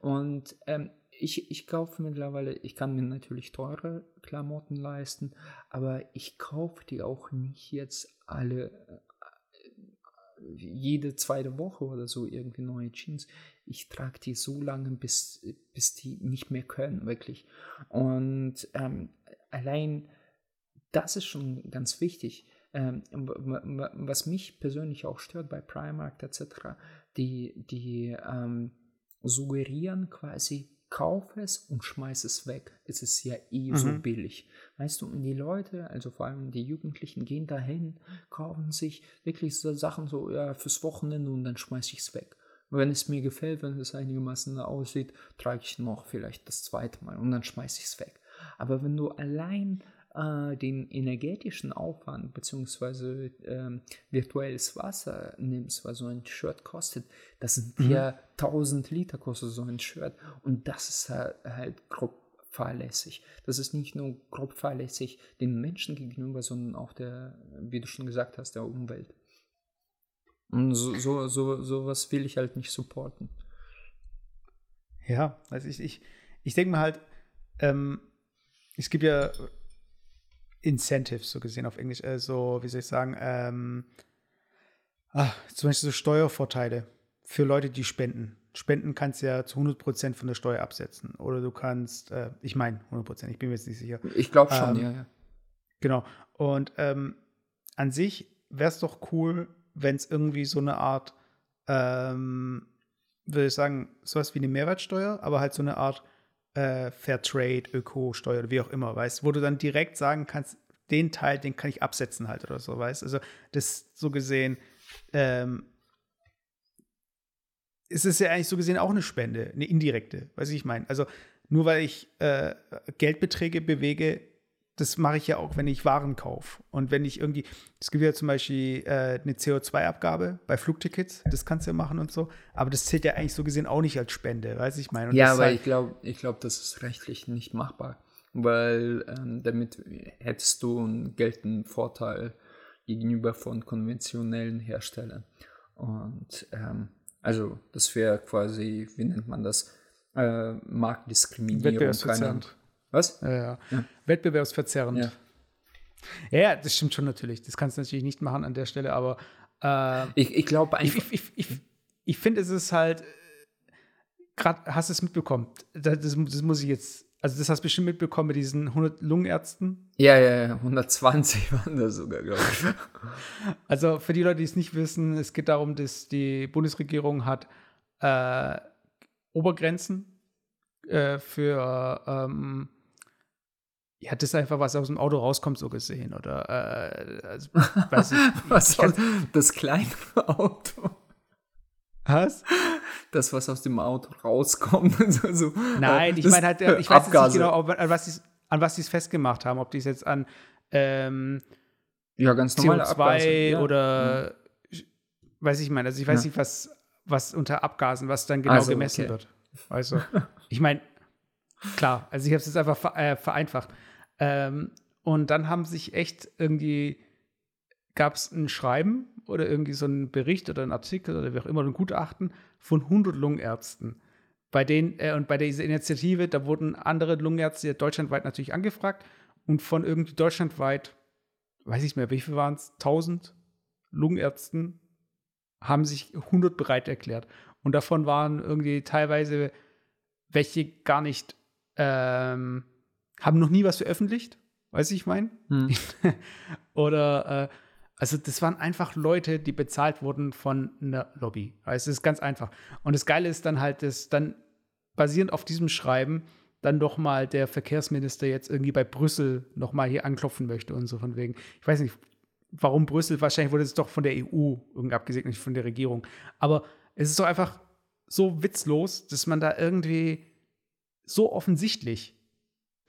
Und ähm, ich, ich kaufe mittlerweile, ich kann mir natürlich teure Klamotten leisten, aber ich kaufe die auch nicht jetzt alle jede zweite Woche oder so irgendwie neue Jeans. Ich trage die so lange, bis, bis die nicht mehr können, wirklich. Und ähm, allein das ist schon ganz wichtig. Ähm, was mich persönlich auch stört bei Primark etc., die, die ähm, suggerieren quasi, kauf es und schmeiß es weg. Es ist ja eh mhm. so billig. Weißt du, und die Leute, also vor allem die Jugendlichen, gehen dahin, kaufen sich wirklich so Sachen so ja, fürs Wochenende und dann schmeiß ich es weg. wenn es mir gefällt, wenn es einigermaßen aussieht, trage ich noch vielleicht das zweite Mal und dann schmeiß ich es weg. Aber wenn du allein äh, den energetischen Aufwand bzw. ähm, virtuelles Wasser nimmst, was so ein Shirt kostet, das sind mhm. ja 1000 Liter kostet so ein Shirt und das ist halt, halt grob fahrlässig. Das ist nicht nur grob fahrlässig den Menschen gegenüber, sondern auch der, wie du schon gesagt hast, der Umwelt. Und so, so, so, sowas will ich halt nicht supporten. Ja, also ich, ich, ich denke mal halt, ähm, es gibt ja Incentives, so gesehen auf Englisch, äh, so, wie soll ich sagen, ähm, ach, zum Beispiel so Steuervorteile für Leute, die spenden. Spenden kannst du ja zu 100% von der Steuer absetzen. Oder du kannst, äh, ich meine 100%, ich bin mir jetzt nicht sicher. Ich glaube schon, Ähm, ja, ja. Genau. Und ähm, an sich wäre es doch cool, wenn es irgendwie so eine Art, ähm, würde ich sagen, sowas wie eine Mehrwertsteuer, aber halt so eine Art äh, Fairtrade, Öko-Steuer oder wie auch immer, weißt wo du dann direkt sagen kannst, den Teil, den kann ich absetzen halt oder so, weißt Also das so gesehen, ähm, es ist ja eigentlich so gesehen auch eine Spende, eine indirekte, weiß ich meine. Also nur weil ich äh, Geldbeträge bewege, das mache ich ja auch, wenn ich Waren kaufe. Und wenn ich irgendwie, es gibt ja zum Beispiel äh, eine CO2-Abgabe bei Flugtickets, das kannst du ja machen und so, aber das zählt ja eigentlich so gesehen auch nicht als Spende, weiß ich meine. Und Ja, aber halt- ich glaube, ich glaub, das ist rechtlich nicht machbar, weil ähm, damit hättest du einen geltenden Vorteil gegenüber von konventionellen Herstellern. Und ähm, also das wäre quasi, wie nennt man das, äh, Marktdiskriminierung. Wettbewerbsverzerrend. Was? Ja, ja. Ja. Wettbewerbsverzerrend. Ja. Ja. das stimmt schon natürlich. Das kannst du natürlich nicht machen an der Stelle, aber äh, Ich, ich glaube ich, ich, ich, ich, finde, es ist halt, gerade hast du es mitbekommen, das, das, das muss ich jetzt, also das hast du bestimmt mitbekommen mit diesen 100 Lungenärzten. ja, ja, ja, 120 waren das sogar, glaube ich. Also für die Leute, die es nicht wissen, es geht darum, dass die Bundesregierung hat äh, Obergrenzen äh, für ähm, das ist einfach, was aus dem Auto rauskommt, so gesehen. Oder äh, also, weiß ich, Was ich kann, das kleine Auto. was? Das, was aus dem Auto rauskommt. so, so, Nein, äh, ich das- meine halt, äh, ich weiß jetzt nicht genau, ob, an was sie an was sie es festgemacht haben, ob die es jetzt an ähm, Ja, ganz normale CO2 Abgase. Ja. oder weiß ich meine, also ich weiß Ja. nicht, was, was unter Abgasen, was dann genau Also, gemessen okay. wird. Also, ich meine, klar, also ich habe es jetzt einfach äh, vereinfacht. Ähm, und dann haben sich echt irgendwie, gab es ein Schreiben oder irgendwie so einen Bericht oder einen Artikel oder wie auch immer, ein Gutachten von 100 Lungenärzten. Bei denen, äh, und bei dieser Initiative, da wurden andere Lungenärzte deutschlandweit natürlich angefragt und von irgendwie deutschlandweit, weiß ich mehr, wie viel waren es, 1000 Lungenärzten haben sich 100 bereit erklärt. Und davon waren irgendwie teilweise welche gar nicht, ähm, haben noch nie was veröffentlicht, weiß ich mein. Hm. Oder, äh, also das waren einfach Leute, die bezahlt wurden von einer Lobby. Also es ist ganz einfach. Und das Geile ist dann halt, dass dann basierend auf diesem Schreiben dann doch mal der Verkehrsminister jetzt irgendwie bei Brüssel noch mal hier anklopfen möchte und so von wegen. Ich weiß nicht, warum Brüssel, wahrscheinlich wurde es doch von der EU irgendwie abgesegnet, nicht von der Regierung. Aber es ist doch einfach so witzlos, dass man da irgendwie so offensichtlich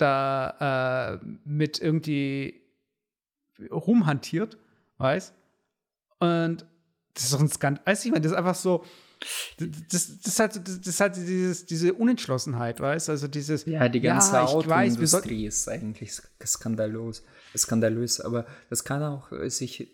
da äh, mit irgendwie rumhantiert, weiß. Und das ist doch ein Skandal. Weiß ich, meine, das ist einfach so. Das, das, ist halt, das ist halt dieses, diese Unentschlossenheit, weißt Also dieses. Ja, die ganze ja, Autoindustrie ist eigentlich sk- skandalös, skandalös, aber das kann auch sich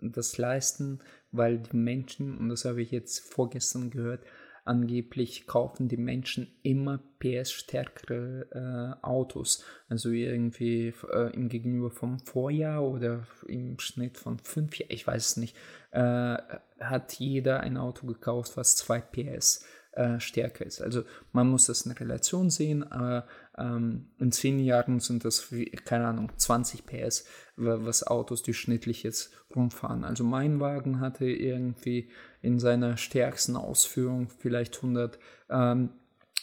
das leisten, weil die Menschen, und das habe ich jetzt vorgestern gehört, angeblich kaufen die Menschen immer PS-stärkere äh, Autos. Also irgendwie äh, im Gegenüber vom Vorjahr oder im Schnitt von fünf Jahren, ich weiß es nicht, äh, hat jeder ein Auto gekauft, was 2 PS äh, stärker ist. Also man muss das in Relation sehen, aber ähm, in zehn Jahren sind das, keine Ahnung, 20 PS, wa- was Autos durchschnittlich jetzt rumfahren. Also mein Wagen hatte irgendwie in seiner stärksten Ausführung vielleicht 100, ähm,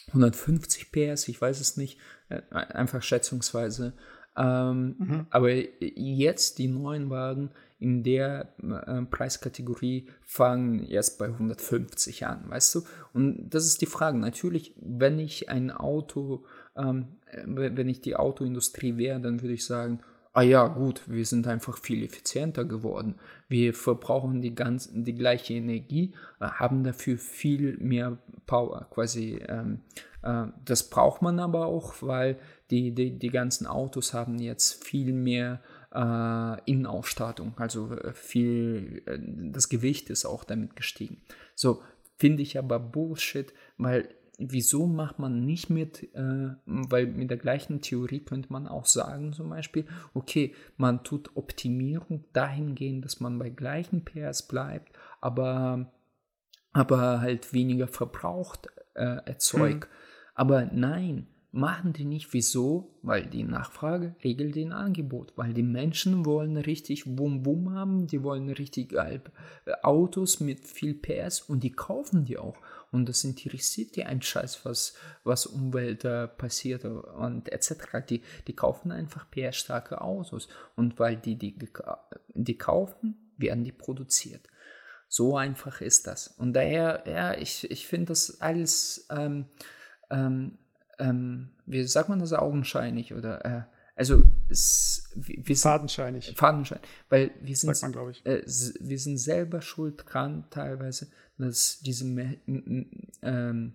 150 PS, ich weiß es nicht, äh, einfach schätzungsweise. Ähm, Aber jetzt die neuen Wagen in der äh, Preiskategorie fangen erst bei 150 an, weißt du? Und das ist die Frage. Natürlich, wenn ich ein Auto, ähm, äh, wenn ich die Autoindustrie wäre, dann würde ich sagen, ah ja, gut, wir sind einfach viel effizienter geworden. Wir verbrauchen die, ganz, die gleiche Energie, äh, haben dafür viel mehr Power. Quasi, ähm, äh, das braucht man aber auch, weil die, die, die ganzen Autos haben jetzt viel mehr äh, Innenausstattung, also äh, viel, äh, das Gewicht ist auch damit gestiegen. So, finde ich aber Bullshit, weil wieso macht man nicht mit, äh, weil mit der gleichen Theorie könnte man auch sagen, zum Beispiel, okay, man tut Optimierung dahingehend, dass man bei gleichen PS bleibt, aber, aber halt weniger verbraucht äh, erzeugt. Mhm. Aber nein, machen die nicht. Wieso? Weil die Nachfrage regelt den Angebot. Weil die Menschen wollen richtig Wum-Wum haben, die wollen richtig äh, Autos mit viel PS und die kaufen die auch. Und das interessiert die ein Scheiß, was, was Umwelt äh, passiert und etc. Die, die kaufen einfach PS-starke Autos. Und weil die die, die kaufen, werden die produziert. So einfach ist das. Und daher, ja, ich, ich finde das alles ähm, ähm, ähm, wie sagt man das, augenscheinlich oder äh, also es, wir sind, fadenscheinig. Fadenscheinig, weil wir sind, man, äh, wir sind selber schuld dran teilweise, dass diese ähm,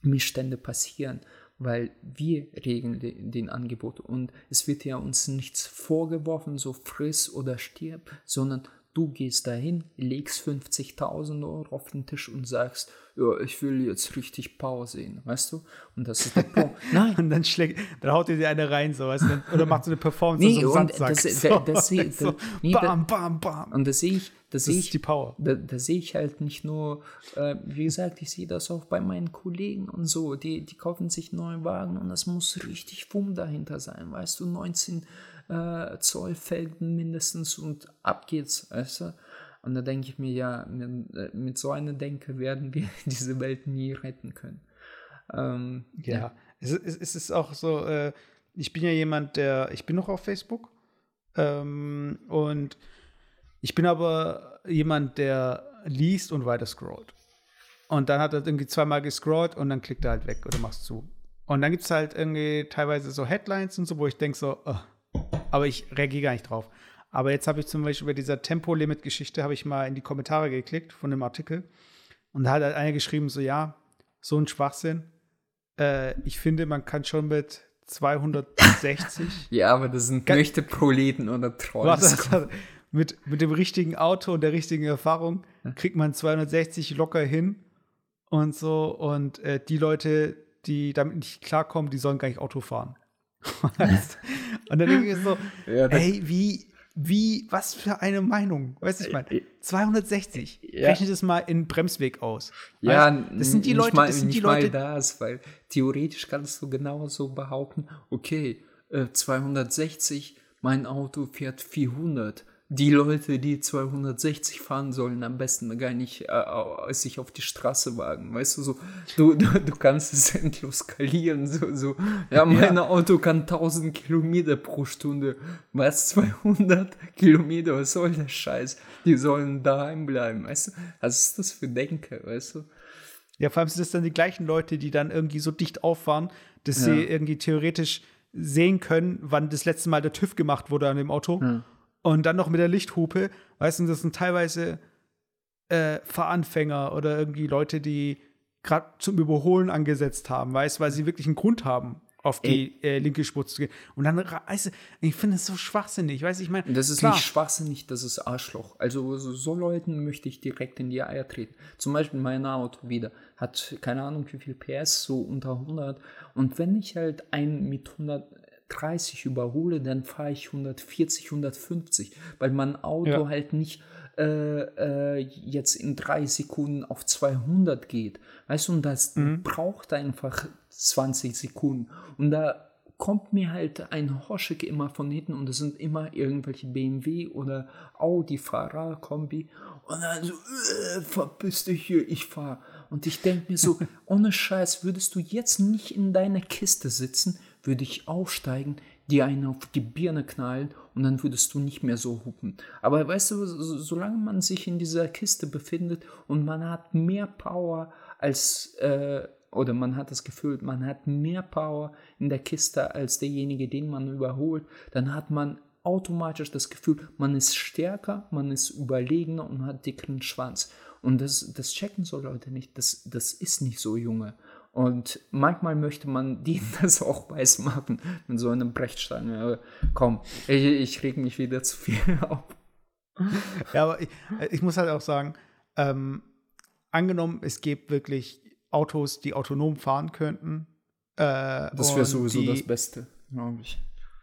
Missstände passieren, weil wir regeln den, den Angebot und es wird ja uns nichts vorgeworfen, so friss oder stirb, sondern Du gehst dahin, legst 50.000 Euro auf den Tisch und sagst, ja, ich will jetzt richtig Power sehen, weißt du? Und das ist der Punkt. Nein. und dann schlägt, dann haut ihr dir eine rein, so, weißt du? Oder macht so eine Performance nee, so Das, das, so, das, das, so, nee, bam, bam, bam. Und das sehe ich, das, das sehe ich, die Power. Da, da sehe ich halt nicht nur, äh, wie gesagt, ich sehe das auch bei meinen Kollegen und so, die, die kaufen sich neuen Wagen und das muss richtig Wumm dahinter sein, weißt du? 19 äh, Zollfelden mindestens und ab geht's, weißt du? Und da denke ich mir, ja, mit, äh, mit, so einer Denke werden wir diese Welt nie retten können. Ähm, ja, ja. Es, es, es, ist auch so, äh, ich bin ja jemand, der, ich bin noch auf Facebook ähm, und ich bin aber jemand, der liest und weiter scrollt. Und dann hat er irgendwie zweimal gescrollt und dann klickt er halt weg oder machst zu. Und dann gibt es halt irgendwie teilweise so Headlines und so, wo ich denke so, oh, aber ich reagiere gar nicht drauf. Aber jetzt habe ich zum Beispiel bei dieser Tempolimit-Geschichte, habe ich mal in die Kommentare geklickt von dem Artikel. Und da hat halt einer geschrieben, so ja, so ein Schwachsinn. Äh, ich finde, man kann schon mit 260. ja, aber das sind möchte Proleten oder Trolls. mit, mit dem richtigen Auto und der richtigen Erfahrung kriegt man 260 locker hin und so. Und äh, die Leute, die damit nicht klarkommen, die sollen gar nicht Auto fahren. und dann denke ich so, ja, ey, wie, wie, was für eine Meinung. Weißt du, ich meine, 260. Ja. Rechnet es mal in Bremsweg aus. Ja, weißt, das sind die Leute, mal, das sind die Leute. das, weil theoretisch kannst du genauso behaupten, okay, äh, 260, mein Auto fährt 400 die Leute, die 260 fahren sollen, am besten gar nicht äh, sich auf die Straße wagen. Weißt du, so, du, du, du kannst es endlos skalieren. So, so. Ja, mein ja. Auto kann 1000 Kilometer pro Stunde. Was? 200 Kilometer? Was soll der Scheiß? Die sollen daheim bleiben. Weißt du, was ist das für Denke? Weißt du? Ja, vor allem sind das dann die gleichen Leute, die dann irgendwie so dicht auffahren, dass ja. sie irgendwie theoretisch sehen können, wann das letzte Mal der TÜV gemacht wurde an dem Auto. Ja und dann noch mit der Lichthupe, weißt du, das sind teilweise äh, Fahranfänger oder irgendwie Leute, die gerade zum Überholen angesetzt haben, weißt du, weil sie wirklich einen Grund haben, auf die äh, linke Spur zu gehen. Und dann, weißt du, ich finde es so schwachsinnig, weißt du, ich meine. Das ist klar. nicht schwachsinnig, das ist Arschloch. Also so, so, Leuten möchte ich direkt in die Eier treten. Zum Beispiel mein Auto wieder hat keine Ahnung wie viel PS, so unter 100. Und wenn ich halt einen mit 100 30 überhole, dann fahre ich 140, 150, weil mein Auto ja. halt nicht äh, äh, jetzt in drei Sekunden auf 200 geht. Weißt du, und das mhm. braucht einfach 20 Sekunden. Und da kommt mir halt ein Hoschek immer von hinten und das sind immer irgendwelche BMW oder Audi-Fahrer, Kombi. Und dann so, äh, verpiss dich hier, ich fahre. Und ich denke mir so, ohne Scheiß, würdest du jetzt nicht in deiner Kiste sitzen, würde ich aufsteigen, dir einen auf die Birne knallen und dann würdest du nicht mehr so hupen. Aber weißt du, solange man sich in dieser Kiste befindet und man hat mehr Power als, äh, oder man hat das Gefühl, man hat mehr Power in der Kiste als derjenige, den man überholt, dann hat man automatisch das Gefühl, man ist stärker, man ist überlegener und hat dickeren Schwanz. Und das, das checken so Leute nicht. Das, das ist nicht so, Junge. Und manchmal möchte man denen das auch weiß machen mit so einem Brechstein. Ja, komm, ich, ich reg mich wieder zu viel auf. Ja, aber ich, ich muss halt auch sagen, ähm, angenommen, es gibt wirklich Autos, die autonom fahren könnten. Äh, Das wäre sowieso die, das Beste, glaube ich.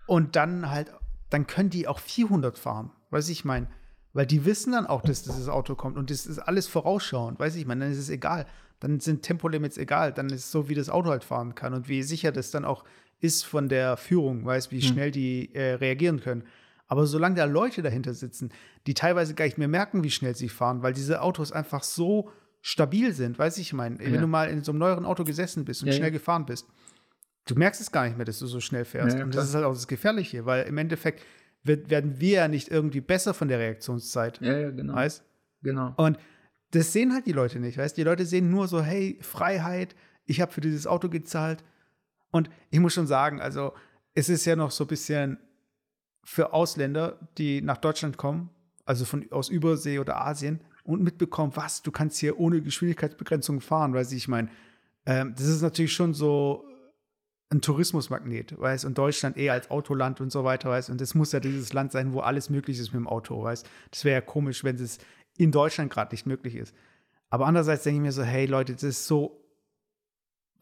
Und dann halt, dann können die auch 400 fahren. Weiß ich mein, weil die wissen dann auch, dass dieses Auto kommt und das ist alles vorausschauend. Weiß ich mein, dann ist es egal. Dann sind Tempolimits egal. Dann ist es so, wie das Auto halt fahren kann und wie sicher das dann auch ist von der Führung, weiß, wie schnell die äh, reagieren können. Aber solange da Leute dahinter sitzen, die teilweise gar nicht mehr merken, wie schnell sie fahren, weil diese Autos einfach so stabil sind, weiß ich mein, wenn Ja. du mal in so einem neueren Auto gesessen bist und Ja, schnell ja. gefahren bist, du merkst es gar nicht mehr, dass du so schnell fährst. Und das ist halt auch das Gefährliche, weil im Endeffekt wird, werden wir ja nicht irgendwie besser von der Reaktionszeit, Ja, ja, genau. weißt? Genau. Und das sehen halt die Leute nicht, weißt? Die Leute sehen nur so, hey, Freiheit, ich habe für dieses Auto gezahlt. Und ich muss schon sagen, also es ist ja noch so ein bisschen für Ausländer, die nach Deutschland kommen, also von aus Übersee oder Asien und mitbekommen, was, du kannst hier ohne Geschwindigkeitsbegrenzung fahren, weiß ich, ich meine, ähm, das ist natürlich schon so ein Tourismusmagnet, weißt, und Deutschland eher als Autoland und so weiter, weißt, und es muss ja dieses Land sein, wo alles möglich ist mit dem Auto, weißt. Das wäre ja komisch, wenn es in Deutschland gerade nicht möglich ist. Aber andererseits denke ich mir so, hey Leute, das ist so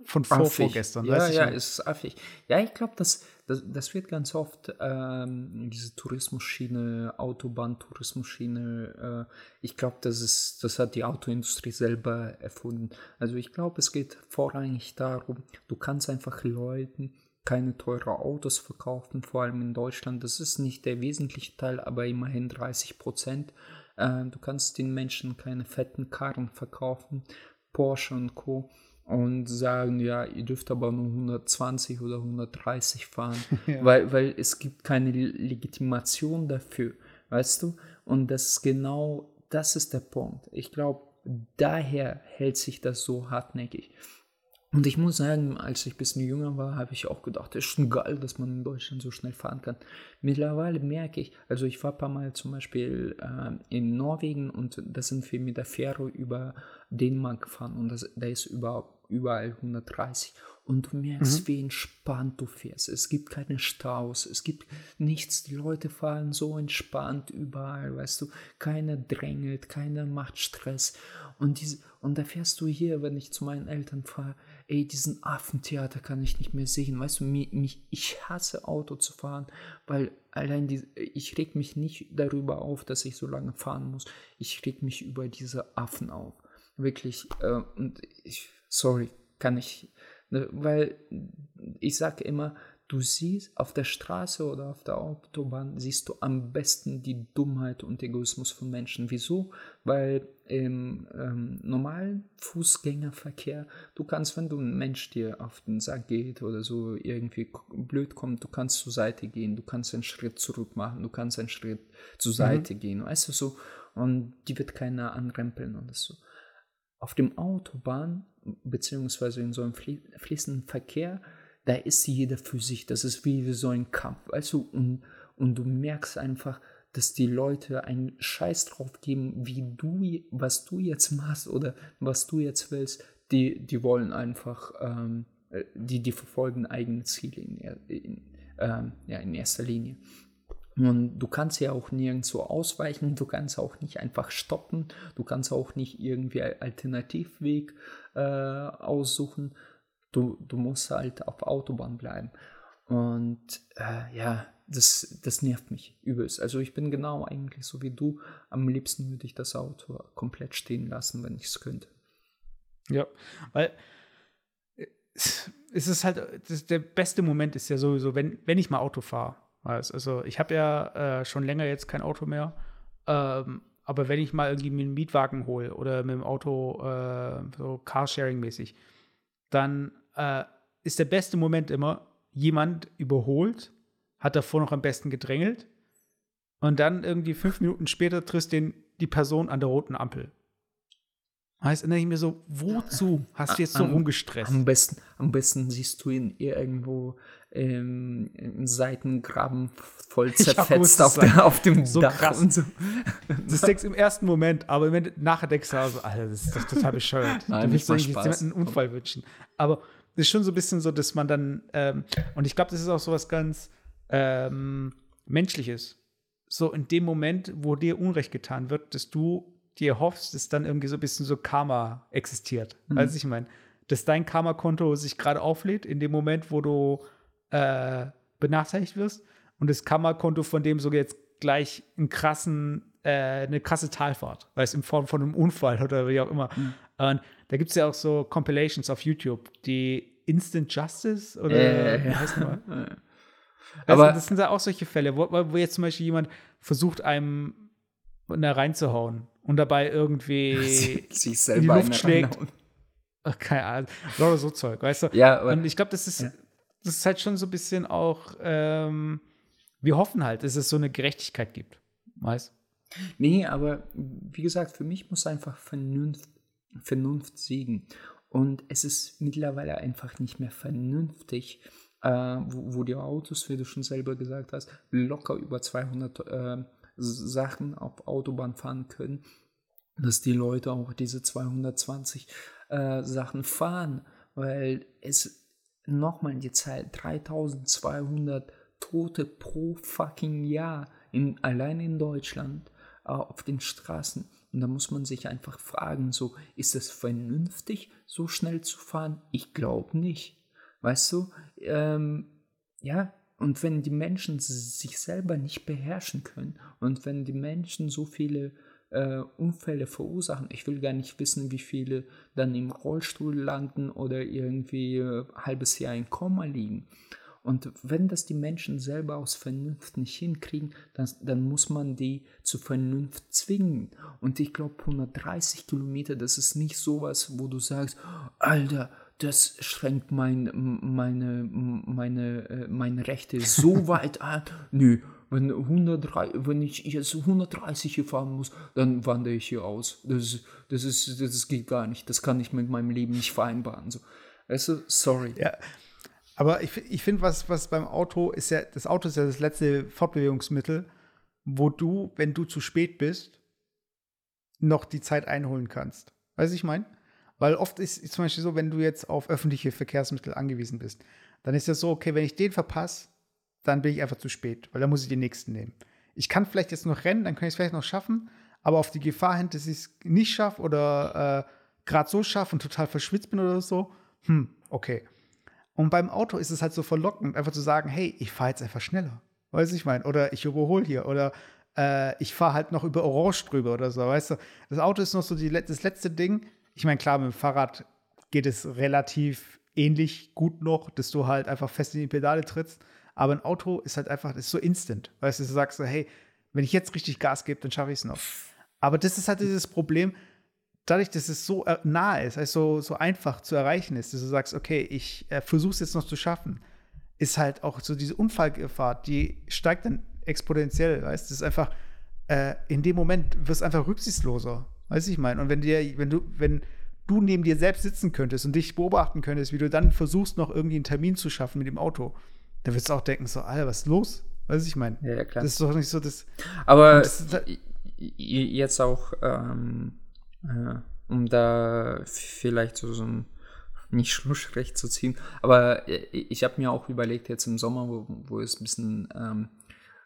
von vor, vorgestern, Ja, weißt du, ich ja, mein- es ist affig. Ja, ich glaube, das, das, das wird ganz oft ähm, diese Tourismusschiene, Autobahn-Tourismusschiene, äh, ich glaube, das ist, das hat die Autoindustrie selber erfunden. Also ich glaube, es geht vorrangig darum, du kannst einfach Leuten keine teuren Autos verkaufen, vor allem in Deutschland. Das ist nicht der wesentliche Teil, aber immerhin 30 Prozent. Äh, du kannst den Menschen keine fetten Karren verkaufen, Porsche und Co und sagen, ja, ihr dürft aber nur 120 oder 130 fahren, Ja. weil, weil es gibt keine Legitimation dafür, weißt du? Und das ist genau, das ist der Punkt. Ich glaube, daher hält sich das so hartnäckig. Und ich muss sagen, als ich ein bisschen jünger war, habe ich auch gedacht, es ist schon geil, dass man in Deutschland so schnell fahren kann. Mittlerweile merke ich, also ich war ein paar Mal zum Beispiel äh, in Norwegen und da sind wir mit der Fähre über Dänemark gefahren und das, da ist über, überall 130. Und du merkst, wie entspannt du fährst. Es gibt keine Staus, es gibt nichts. Die Leute fahren so entspannt überall, weißt du. Keiner drängelt, keiner macht Stress. Und, diese, und da fährst du hier, wenn ich zu meinen Eltern fahre, ey, diesen Affentheater kann ich nicht mehr sehen. Weißt du, mich, mich, ich hasse Auto zu fahren, weil allein die, ich reg mich nicht darüber auf, dass ich so lange fahren muss. Ich reg mich über diese Affen auf. Wirklich. Äh, und ich, sorry, kann ich. Ne, weil ich sage immer, du siehst auf der Straße oder auf der Autobahn, siehst du am besten die Dummheit und Egoismus von Menschen. Wieso? Weil im ähm, normalen Fußgängerverkehr, du kannst, wenn du ein Mensch dir auf den Sack geht oder so irgendwie blöd kommt, du kannst zur Seite gehen, du kannst einen Schritt zurück machen, du kannst einen Schritt zur Seite gehen, weißt du so, und die wird keiner anrempeln und so auf dem Autobahn, beziehungsweise in so einem flie- fließenden Verkehr, da ist jeder für sich. Das ist wie so ein Kampf, weißt du? Und, und du merkst einfach, dass die Leute einen Scheiß drauf geben, wie du, was du jetzt machst oder was du jetzt willst. Die, die wollen einfach, ähm, äh, die, die verfolgen eigene Ziele in, in, ähm, ja, in erster Linie. Und du kannst ja auch nirgendwo ausweichen, du kannst auch nicht einfach stoppen, du kannst auch nicht irgendwie einen Alternativweg äh, aussuchen. Du, du musst halt auf Autobahn bleiben. Und äh, ja, das, das nervt mich übelst. Also ich bin genau eigentlich so wie du. Am liebsten würde ich das Auto komplett stehen lassen, wenn ich es könnte. Ja, weil äh, es ist halt, der beste Moment ist ja sowieso, wenn, wenn ich mal Auto fahre. Also ich habe ja äh, schon länger jetzt kein Auto mehr, ähm, aber wenn ich mal irgendwie mit einem Mietwagen hole oder mit dem Auto äh, so Carsharing-mäßig, dann äh, ist der beste Moment immer, jemand überholt, hat davor noch am besten gedrängelt und dann irgendwie fünf Minuten später trifft den die Person an der roten Ampel. Heißt, dann denke ich mir so, wozu hast du jetzt so Am- rumgestresst? Am besten, am besten siehst du ihn irgendwo ähm, im Seitengraben voll zerfetzt auf, der, auf dem So Dach krass. und so. Das denkst im ersten Moment, aber wenn nachher denkst du, also, Alter, das ist doch total bescheuert. Nein, du willst eigentlich jemanden einen Unfall wünschen. Aber das ist schon so ein bisschen so, dass man dann, ähm, und ich glaube, das ist auch so was ganz ähm, Menschliches. So in dem Moment, wo dir Unrecht getan wird, dass du dir hoffst, dass dann irgendwie so ein bisschen so Karma existiert. Mhm. Weißt du, ich meine, dass dein Karma-Konto sich gerade auflädt in dem Moment, wo du äh, benachteiligt wirst und das Karma-Konto von dem sogar jetzt gleich einen krassen, äh, eine krasse Talfahrt, weil es in Form von einem Unfall oder wie auch immer. Mhm. Und da gibt es ja auch so Compilations auf YouTube, die Instant Justice oder äh, wie heißt mal? also, Aber das sind ja auch solche Fälle, wo, wo jetzt zum Beispiel jemand versucht, einem da reinzuhauen und dabei irgendwie sich selber in die Luft schlägt. Keine Ahnung. Oder so Zeug, weißt du? Ja, aber, und ich glaube, das ist, ja. das ist halt schon so ein bisschen auch, ähm, wir hoffen halt, dass es so eine Gerechtigkeit gibt. Weißt Nee, aber wie gesagt, für mich muss einfach Vernunft, Vernunft siegen. Und es ist mittlerweile einfach nicht mehr vernünftig, äh, wo, wo, die Autos, wie du schon selber gesagt hast, locker über 200 äh, Sachen auf Autobahn fahren können, dass die Leute auch diese 220 äh, Sachen fahren, weil es nochmal die Zahl 3200 Tote pro fucking Jahr in, allein in Deutschland äh, auf den Straßen. Und da muss man sich einfach fragen, so, ist es vernünftig, so schnell zu fahren? Ich glaube nicht. Weißt du, ähm, ja, und wenn die Menschen sich selber nicht beherrschen können und wenn die Menschen so viele äh, Unfälle verursachen, ich will gar nicht wissen, wie viele dann im Rollstuhl landen oder irgendwie äh, halbes Jahr in Koma liegen. Und wenn das die Menschen selber aus Vernunft nicht hinkriegen, dann, dann muss man die zu Vernunft zwingen. Und ich glaube, 130 Kilometer, das ist nicht sowas, wo du sagst, Alter, das schränkt mein, meine, meine, äh, meine Rechte so weit an. Nö, wenn, 103, wenn ich jetzt 130 hier fahren muss, dann wandere ich hier aus. Das, das, ist, das geht gar nicht. Das kann ich mit meinem Leben nicht vereinbaren. So. Weißt du, sorry. Ja. Aber ich, ich finde, was, was beim Auto ist ja, das Auto ist ja das letzte Fortbewegungsmittel, wo du, wenn du zu spät bist, noch die Zeit einholen kannst. Weißt du, ich meine? Weil oft ist es zum Beispiel so, wenn du jetzt auf öffentliche Verkehrsmittel angewiesen bist, dann ist das so, okay, wenn ich den verpasse, dann bin ich einfach zu spät, weil dann muss ich den nächsten nehmen. Ich kann vielleicht jetzt noch rennen, dann kann ich es vielleicht noch schaffen, aber auf die Gefahr hin, dass ich es nicht schaffe oder äh, gerade so schaffe und total verschwitzt bin oder so, hm, okay. Und beim Auto ist es halt so verlockend, einfach zu sagen, hey, ich fahre jetzt einfach schneller. Weißt du, ich meine, oder ich überhole hier oder äh, ich fahre halt noch über Orange drüber oder so, weißt du. Das Auto ist noch so die, das letzte Ding, ich meine, klar, mit dem Fahrrad geht es relativ ähnlich gut noch, dass du halt einfach fest in die Pedale trittst. Aber ein Auto ist halt einfach, ist so instant. Weißt du, du sagst so, hey, wenn ich jetzt richtig Gas gebe, dann schaffe ich es noch. Aber das ist halt dieses Problem, dadurch, dass es so äh, nah ist, also so, so einfach zu erreichen ist, dass du sagst, okay, ich äh, versuche es jetzt noch zu schaffen, ist halt auch so diese Unfallgefahr, die steigt dann exponentiell, weißt du, das ist einfach, äh, in dem Moment wirst du einfach rücksichtsloser. Weißt du, ich meine? Und wenn dir, wenn du, wenn du neben dir selbst sitzen könntest und dich beobachten könntest, wie du dann versuchst, noch irgendwie einen Termin zu schaffen mit dem Auto, dann würdest du auch denken, so, Alter, was ist los? Weißt du, ich meine? Ja, ja, klar. Das ist doch nicht so das. Aber das jetzt auch, ähm, äh, um da vielleicht so, so ein nicht Schlussrecht zu ziehen. Aber ich habe mir auch überlegt, jetzt im Sommer, wo, wo es ein bisschen ähm,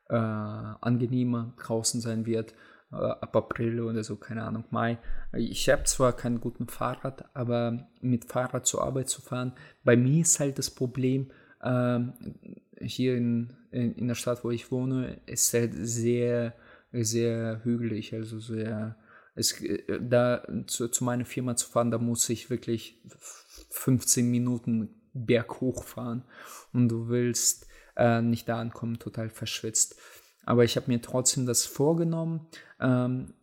äh, angenehmer draußen sein wird, äh, ab April oder so, keine Ahnung, Mai. Ich habe zwar keinen guten Fahrrad, aber mit Fahrrad zur Arbeit zu fahren, bei mir ist halt das Problem, äh, hier in, in, in, der Stadt, wo ich wohne, ist halt sehr, sehr hügelig, also sehr, es, äh, da zu, zu meiner Firma zu fahren, da muss ich wirklich 15 Minuten berghoch fahren und du willst äh, nicht da ankommen, total verschwitzt. Aber ich habe mir trotzdem das vorgenommen. Ähm,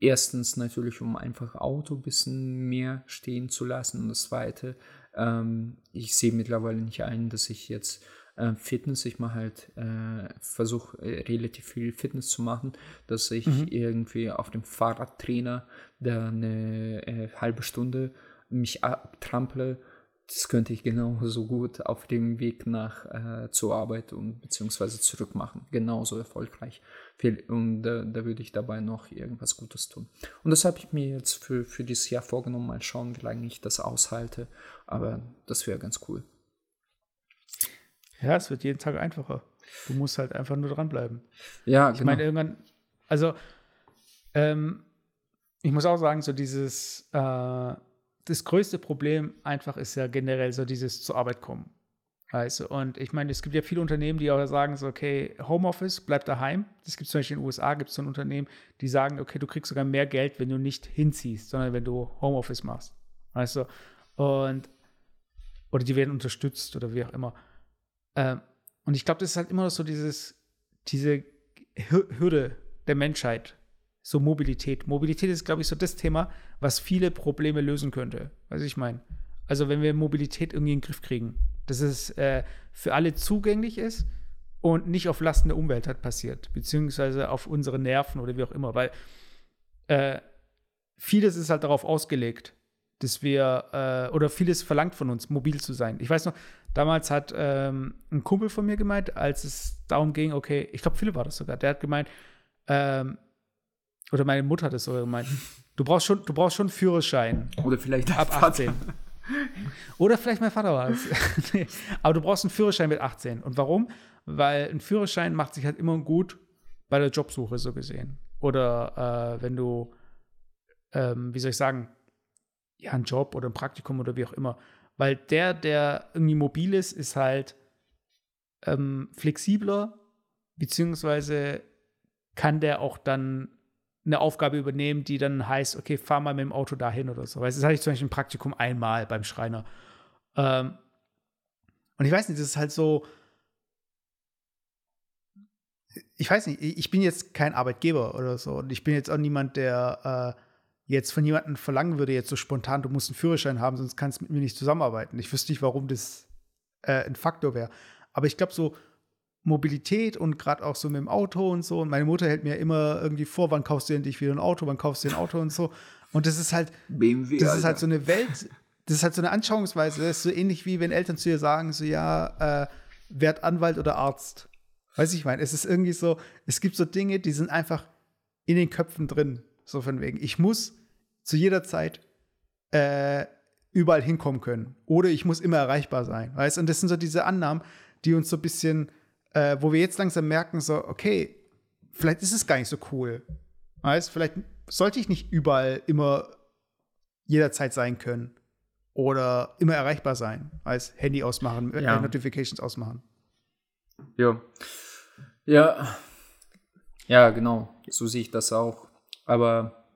erstens natürlich, um einfach Auto ein bisschen mehr stehen zu lassen. Und das zweite, ähm, ich sehe mittlerweile nicht ein, dass ich jetzt äh, Fitness, ich mache halt, äh, versuche äh, relativ viel Fitness zu machen, dass ich mhm. irgendwie auf dem Fahrradtrainer da eine äh, halbe Stunde mich abtrample das könnte ich genauso gut auf dem Weg nach äh, zur Arbeit und beziehungsweise zurück machen. Genauso erfolgreich. Und äh, da würde ich dabei noch irgendwas Gutes tun. Und das habe ich mir jetzt für, für dieses Jahr vorgenommen. Mal schauen, wie lange ich das aushalte. Aber das wäre ganz cool. Ja, es wird jeden Tag einfacher. Du musst halt einfach nur dranbleiben. Ja, ich genau. meine, irgendwann, also, ähm, ich muss auch sagen, so dieses, äh, das größte Problem einfach ist ja generell so dieses zur Arbeit kommen. Also, und ich meine, es gibt ja viele Unternehmen, die auch sagen so, okay, Homeoffice, bleib daheim. Das gibt es zum Beispiel in den USA, gibt es so ein Unternehmen, die sagen, okay, du kriegst sogar mehr Geld, wenn du nicht hinziehst, sondern wenn du Homeoffice machst. Du? Und, oder die werden unterstützt oder wie auch immer. Ähm, und ich glaube, das ist halt immer noch so dieses, diese Hürde der Menschheit, so Mobilität. Mobilität ist, glaube ich, so das Thema, was viele Probleme lösen könnte. Weiß ich meine. Also wenn wir Mobilität irgendwie in den Griff kriegen, dass es äh, für alle zugänglich ist und nicht auf Lasten der Umwelt hat passiert, beziehungsweise auf unsere Nerven oder wie auch immer, weil äh, vieles ist halt darauf ausgelegt, dass wir, äh, oder vieles verlangt von uns, mobil zu sein. Ich weiß noch, damals hat ähm, ein Kumpel von mir gemeint, als es darum ging, okay, ich glaube, Philipp war das sogar, der hat gemeint, ähm, oder meine Mutter hat es sogar gemeint, du brauchst schon, du brauchst schon einen Führerschein. Oder vielleicht ab 18. Oder vielleicht mein Vater war es. nee. Aber du brauchst einen Führerschein mit 18. Und warum? Weil ein Führerschein macht sich halt immer gut bei der Jobsuche, so gesehen. Oder äh, wenn du, ähm, wie soll ich sagen, ja, einen Job oder ein Praktikum oder wie auch immer. Weil der, der irgendwie mobil ist, ist halt ähm, flexibler, beziehungsweise kann der auch dann eine Aufgabe übernehmen, die dann heißt, okay, fahr mal mit dem Auto dahin oder so. Weil das hatte ich zum Beispiel im Praktikum einmal beim Schreiner. Ähm, und ich weiß nicht, das ist halt so. Ich weiß nicht, ich bin jetzt kein Arbeitgeber oder so. Und ich bin jetzt auch niemand, der äh, jetzt von jemandem verlangen würde, jetzt so spontan, du musst einen Führerschein haben, sonst kannst du mit mir nicht zusammenarbeiten. Ich wüsste nicht, warum das äh, ein Faktor wäre. Aber ich glaube, so Mobilität und gerade auch so mit dem Auto und so. Und meine Mutter hält mir immer irgendwie vor, wann kaufst du endlich wieder ein Auto, wann kaufst du ein Auto und so. Und das ist halt, BMW, das Alter. ist halt so eine Welt, das ist halt so eine Anschauungsweise. Das ist so ähnlich wie wenn Eltern zu dir sagen, so ja, äh, werd Anwalt oder Arzt. Weiß ich meine, es ist irgendwie so, es gibt so Dinge, die sind einfach in den Köpfen drin. So von wegen, ich muss zu jeder Zeit äh, überall hinkommen können. Oder ich muss immer erreichbar sein. Weißt Und das sind so diese Annahmen, die uns so ein bisschen äh, wo wir jetzt langsam merken, so, okay, vielleicht ist es gar nicht so cool. Weißt, vielleicht sollte ich nicht überall immer jederzeit sein können oder immer erreichbar sein, als Handy ausmachen, äh, ja. Notifications ausmachen. Ja. Ja. Ja, genau. So sehe ich das auch. Aber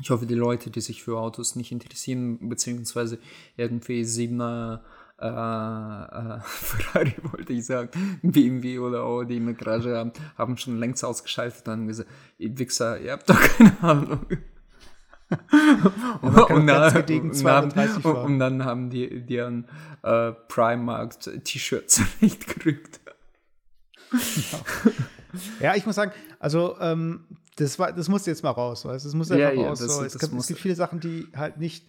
ich hoffe, die Leute, die sich für Autos nicht interessieren, beziehungsweise irgendwie siebener äh, äh, Ferrari wollte ich sagen, BMW oder Audi in der Garage haben, haben schon längst ausgeschaltet und haben gesagt, ihr Wichser, ihr habt doch keine Ahnung. und, und, dann, und, dann, und, dann, haben die deren äh, Primark T-Shirts nicht gerückt. Ja. ja. ich muss sagen, also ähm, das, war, das muss jetzt mal raus. Weißt? Das muss einfach ja, ja, raus. Das, so. das es, gibt, es gibt viele Sachen, die halt nicht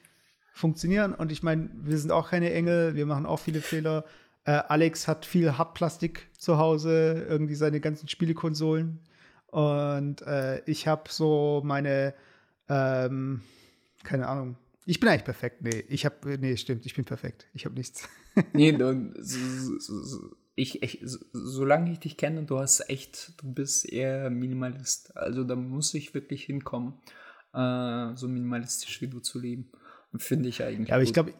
funktionieren. Und ich meine, wir sind auch keine Engel, wir machen auch viele Fehler. Äh, Alex hat viel Hartplastik zu Hause, irgendwie seine ganzen Spielekonsolen. Und äh, ich habe so meine, ähm, keine Ahnung. Ich bin eigentlich perfekt. Nee, ich habe, nee, stimmt, ich bin perfekt. Ich habe nichts. nee, so, so, so, ich, ich, solange ich dich kenne, du hast echt, du bist eher Minimalist. Also da muss ich wirklich hinkommen, äh, so minimalistisch wie du zu leben. Finde ich eigentlich. Ja, aber gut. ich glaube,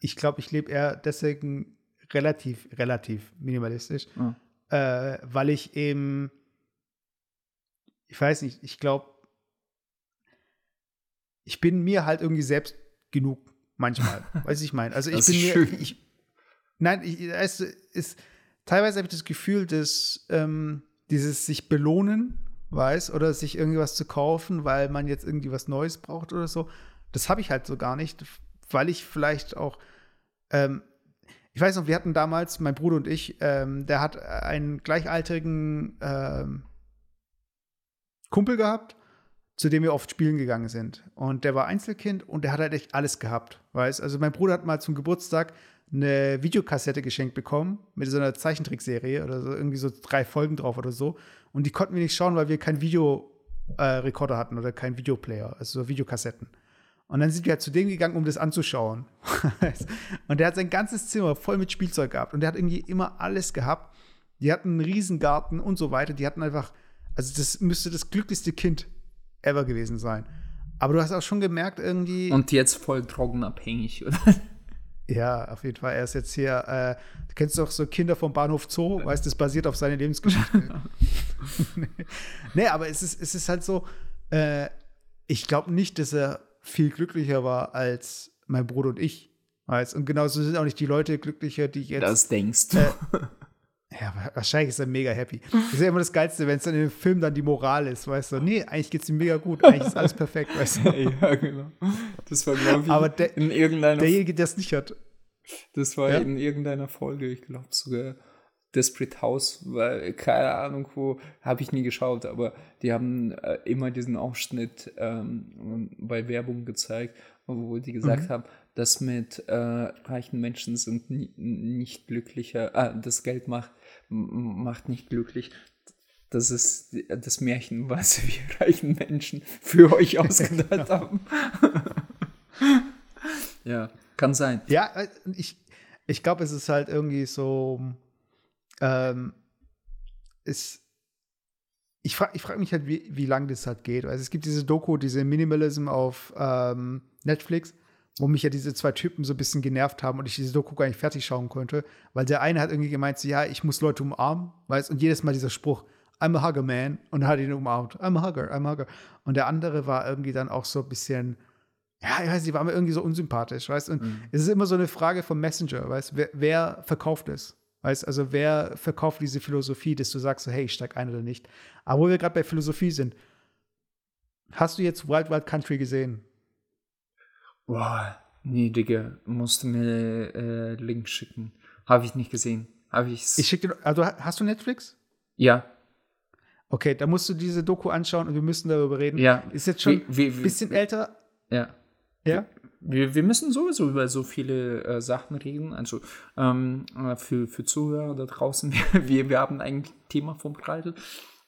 ich, glaub, ich lebe eher deswegen relativ, relativ minimalistisch, mhm. äh, weil ich eben, ich weiß nicht, ich glaube, ich bin mir halt irgendwie selbst genug manchmal. weiß ich meine. Also ich bin mir, ich, nein, ich, es ist, teilweise habe ich das Gefühl, dass ähm, dieses sich belohnen, weiß, oder sich irgendwas zu kaufen, weil man jetzt irgendwie was Neues braucht oder so, das habe ich halt so gar nicht, weil ich vielleicht auch, ähm, ich weiß noch, wir hatten damals, mein Bruder und ich, ähm, der hat einen gleichaltrigen ähm, Kumpel gehabt, zu dem wir oft spielen gegangen sind. Und der war Einzelkind und der hat halt echt alles gehabt, weißt Also mein Bruder hat mal zum Geburtstag eine Videokassette geschenkt bekommen mit so einer Zeichentrickserie oder so, irgendwie so drei Folgen drauf oder so. Und die konnten wir nicht schauen, weil wir keinen Videorekorder äh, hatten oder keinen Videoplayer, also so Videokassetten. Und dann sind wir halt zu dem gegangen, um das anzuschauen. und der hat sein ganzes Zimmer voll mit Spielzeug gehabt. Und der hat irgendwie immer alles gehabt. Die hatten einen Riesengarten und so weiter. Die hatten einfach, also das müsste das glücklichste Kind ever gewesen sein. Aber du hast auch schon gemerkt, irgendwie. Und jetzt voll drogenabhängig, oder? Ja, auf jeden Fall. Er ist jetzt hier, äh, du kennst doch so Kinder vom Bahnhof Zoo, weißt du, das basiert auf seiner Lebensgeschichte. nee, aber es ist, es ist halt so, äh, ich glaube nicht, dass er viel glücklicher war als mein Bruder und ich. Weißt? Und genauso sind auch nicht die Leute glücklicher, die jetzt. Das denkst du. Äh, ja, wahrscheinlich ist er mega happy. Das ist ja immer das Geilste, wenn es dann in dem Film dann die Moral ist, weißt du? Nee, eigentlich geht es ihm mega gut. Eigentlich ist alles perfekt, weißt du? ja, genau. Das war, glaube ich, Aber der, in irgendeiner derjenige, der es nicht hat. Das war Ja? in irgendeiner Folge, ich glaube sogar Desperate House, weil keine Ahnung wo, habe ich nie geschaut, aber die haben äh, immer diesen Ausschnitt ähm, bei Werbung gezeigt, wo die gesagt haben, dass mit äh, reichen Menschen sind ni nicht glücklicher, ah, das Geld macht, macht nicht glücklich. Das ist das Märchen, was wir reichen Menschen für euch ausgedacht haben. ja, kann sein. Ja, äh, ich, ich glaube, es ist halt irgendwie so, ähm, ist, ich frage ich frag mich halt, wie, wie lange das halt geht. Also es gibt diese Doku, diese Minimalism auf ähm, Netflix, wo mich ja diese zwei Typen so ein bisschen genervt haben und ich diese Doku gar nicht fertig schauen konnte, weil der eine hat irgendwie gemeint, so, ja, ich muss Leute umarmen, weißt und jedes Mal dieser Spruch, I'm a hugger, man, und er hat ihn umarmt, I'm a hugger, I'm a hugger. Und der andere war irgendwie dann auch so ein bisschen, ja, ich weiß nicht, war mir irgendwie so unsympathisch, weißt Und es ist immer so eine Frage vom Messenger, weißt wer, wer verkauft es? Weißt also, wer verkauft diese Philosophie, dass du sagst, so, hey, ich steig ein oder nicht? Aber wo wir gerade bei Philosophie sind, hast du jetzt Wild Wild Country gesehen? Boah, nee, Digga, musst du mir äh, Link schicken. Habe ich nicht gesehen. Habe ich's? Ich schicke dir, also hast du Netflix? ja, Okay, da musst du diese Doku anschauen und wir müssen darüber reden. ja. Ist jetzt schon Wie- wie- ein wie- bisschen älter, Ja. ja? Wir, wir müssen sowieso über so viele äh, Sachen reden. Also ähm, äh, für, für Zuhörer da draußen, wir, wir haben ein Thema vorbereitet.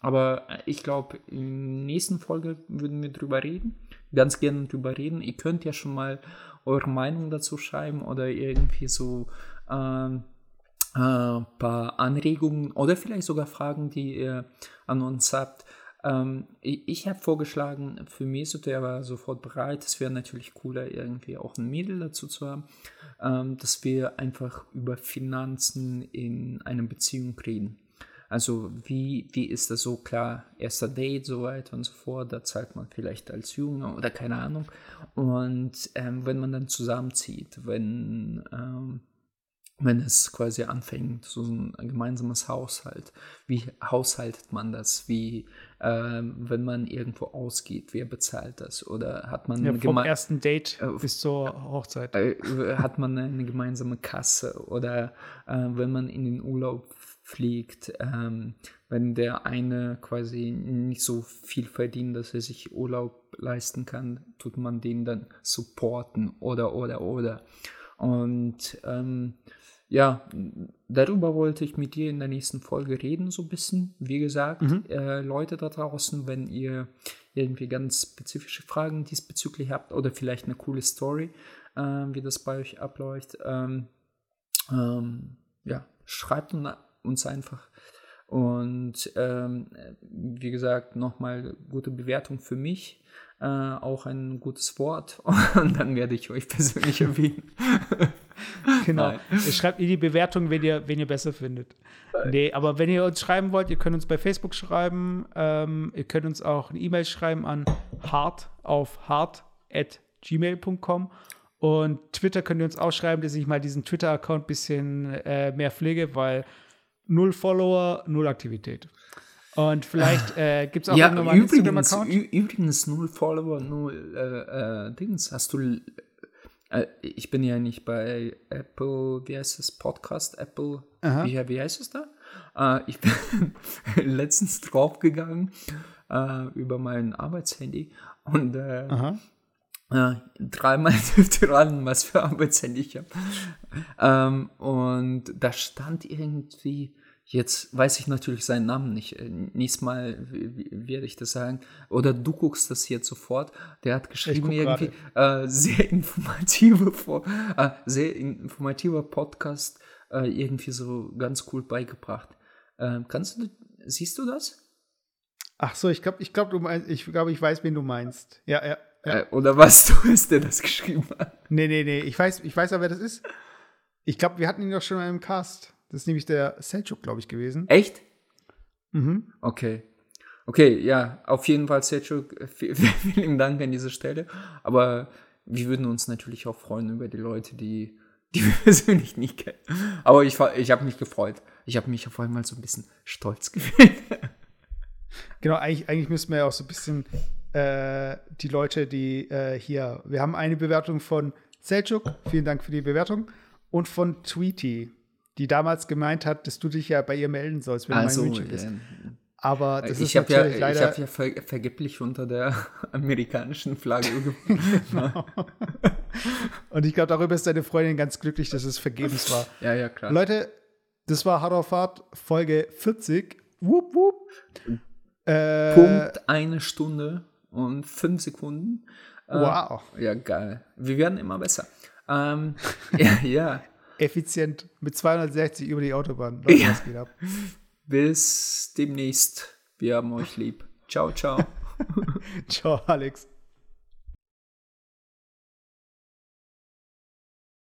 Aber äh, ich glaube, in der nächsten Folge würden wir drüber reden. Ganz gerne drüber reden. Ihr könnt ja schon mal eure Meinung dazu schreiben oder irgendwie so ähm, äh, paar Anregungen oder vielleicht sogar Fragen, die ihr an uns habt. Ähm, ich ich habe vorgeschlagen, für Mesut, der war sofort bereit, es wäre natürlich cooler, irgendwie auch ein Mädel dazu zu haben, ähm, dass wir einfach über Finanzen in einer Beziehung reden. Also wie, wie ist das so klar, erster Date, so weiter und so fort, da zahlt man vielleicht als Junge oder keine Ahnung. Und ähm, wenn man dann zusammenzieht, wenn ähm, wenn es quasi anfängt, so ein gemeinsames Haushalt. Wie haushaltet man das? Wie, ähm, wenn man irgendwo ausgeht, wer bezahlt das? Oder hat man ja vom ersten Date äh, bis zur Hochzeit. äh, hat man eine gemeinsame Kasse? Oder äh, wenn man in den Urlaub fliegt, ähm, wenn der eine quasi nicht so viel verdient, dass er sich Urlaub leisten kann, tut man den dann supporten oder, oder, oder. Und ähm, ja, darüber wollte ich mit dir in der nächsten Folge reden, so ein bisschen. Wie gesagt, äh, Leute da draußen, wenn ihr irgendwie ganz spezifische Fragen diesbezüglich habt oder vielleicht eine coole Story, äh, wie das bei euch abläuft, ähm, ähm, ja, schreibt un- uns einfach. Und ähm, wie gesagt, nochmal gute Bewertung für mich. Äh, auch ein gutes Wort. Und dann werde ich euch persönlich erwähnen. Genau. Nein. Schreibt ihr die Bewertung, wenn ihr, wenn ihr besser findet. Nee, aber wenn ihr uns schreiben wollt, ihr könnt uns bei Facebook schreiben. Ähm, ihr könnt uns auch eine E-Mail schreiben an hart auf hart at gmail.com. Und Twitter könnt ihr uns auch schreiben, dass ich mal diesen Twitter-Account ein bisschen äh, mehr pflege, weil null Follower, null Aktivität. Und vielleicht äh, gibt es auch Ja, irgendwann mal einen übrigens, Instagram-Account. übrigens, null Follower, null äh, äh, Dings. Hast du. Äh, ich bin ja nicht bei Apple, wie heißt das? Podcast Apple. Wie, wie heißt es da? Äh, ich bin letztens draufgegangen äh, über mein Arbeitshandy und äh, Aha. ja, dreimal dürfte raten, was für Arbeitshandy ich habe. Ähm, und da stand irgendwie, jetzt weiß ich natürlich seinen Namen nicht. Äh, Nächstes Mal werde ich das sagen. Oder du guckst das jetzt sofort. Der hat geschrieben irgendwie, äh, sehr informative, äh, sehr informativer Podcast, äh, irgendwie so ganz cool beigebracht. Ähm, kannst du, siehst du das? Ach so, ich glaube, ich glaube, du meinst, ich glaube, ich weiß, wen du meinst. Ja, ja. Äh, oder was du ist, der das geschrieben hat? Nee, nee, nee. Ich weiß, ich weiß aber, wer das ist. Ich glaube, wir hatten ihn doch schon mal im Cast. Das ist nämlich der Selchuk, glaube ich, gewesen. Echt? Mhm. Okay. Okay, ja, auf jeden Fall, Selchuk, vielen Dank an dieser Stelle. Aber wir würden uns natürlich auch freuen über die Leute, die, die wir persönlich nicht kennen. Aber ich, ich habe mich gefreut. Ich habe mich auf einmal so ein bisschen stolz gefühlt. Genau, eigentlich, eigentlich müssten wir ja auch so ein bisschen äh, die Leute, die äh, hier, wir haben eine Bewertung von Selchuk, vielen Dank für die Bewertung, und von Tweety, die damals gemeint hat, dass du dich ja bei ihr melden sollst, wenn also, du in München bist. Aber das ich ist ja, leider. Ich habe ja ver vergeblich unter der amerikanischen Flagge genau. Und ich glaube, darüber ist deine Freundin ganz glücklich, dass es vergebens war. Ja, ja, klar. Leute, das war Hard auf Fahrt, Folge 40. Wupp, wupp. Äh, Punkt eine Stunde und fünf Sekunden. Äh, wow. Ja, geil. Wir werden immer besser. Ähm, ja, ja. Effizient mit 260 über die Autobahn. Leute, ja. geht ab. Bis demnächst. Wir haben euch lieb. Ciao, ciao. ciao, Alex.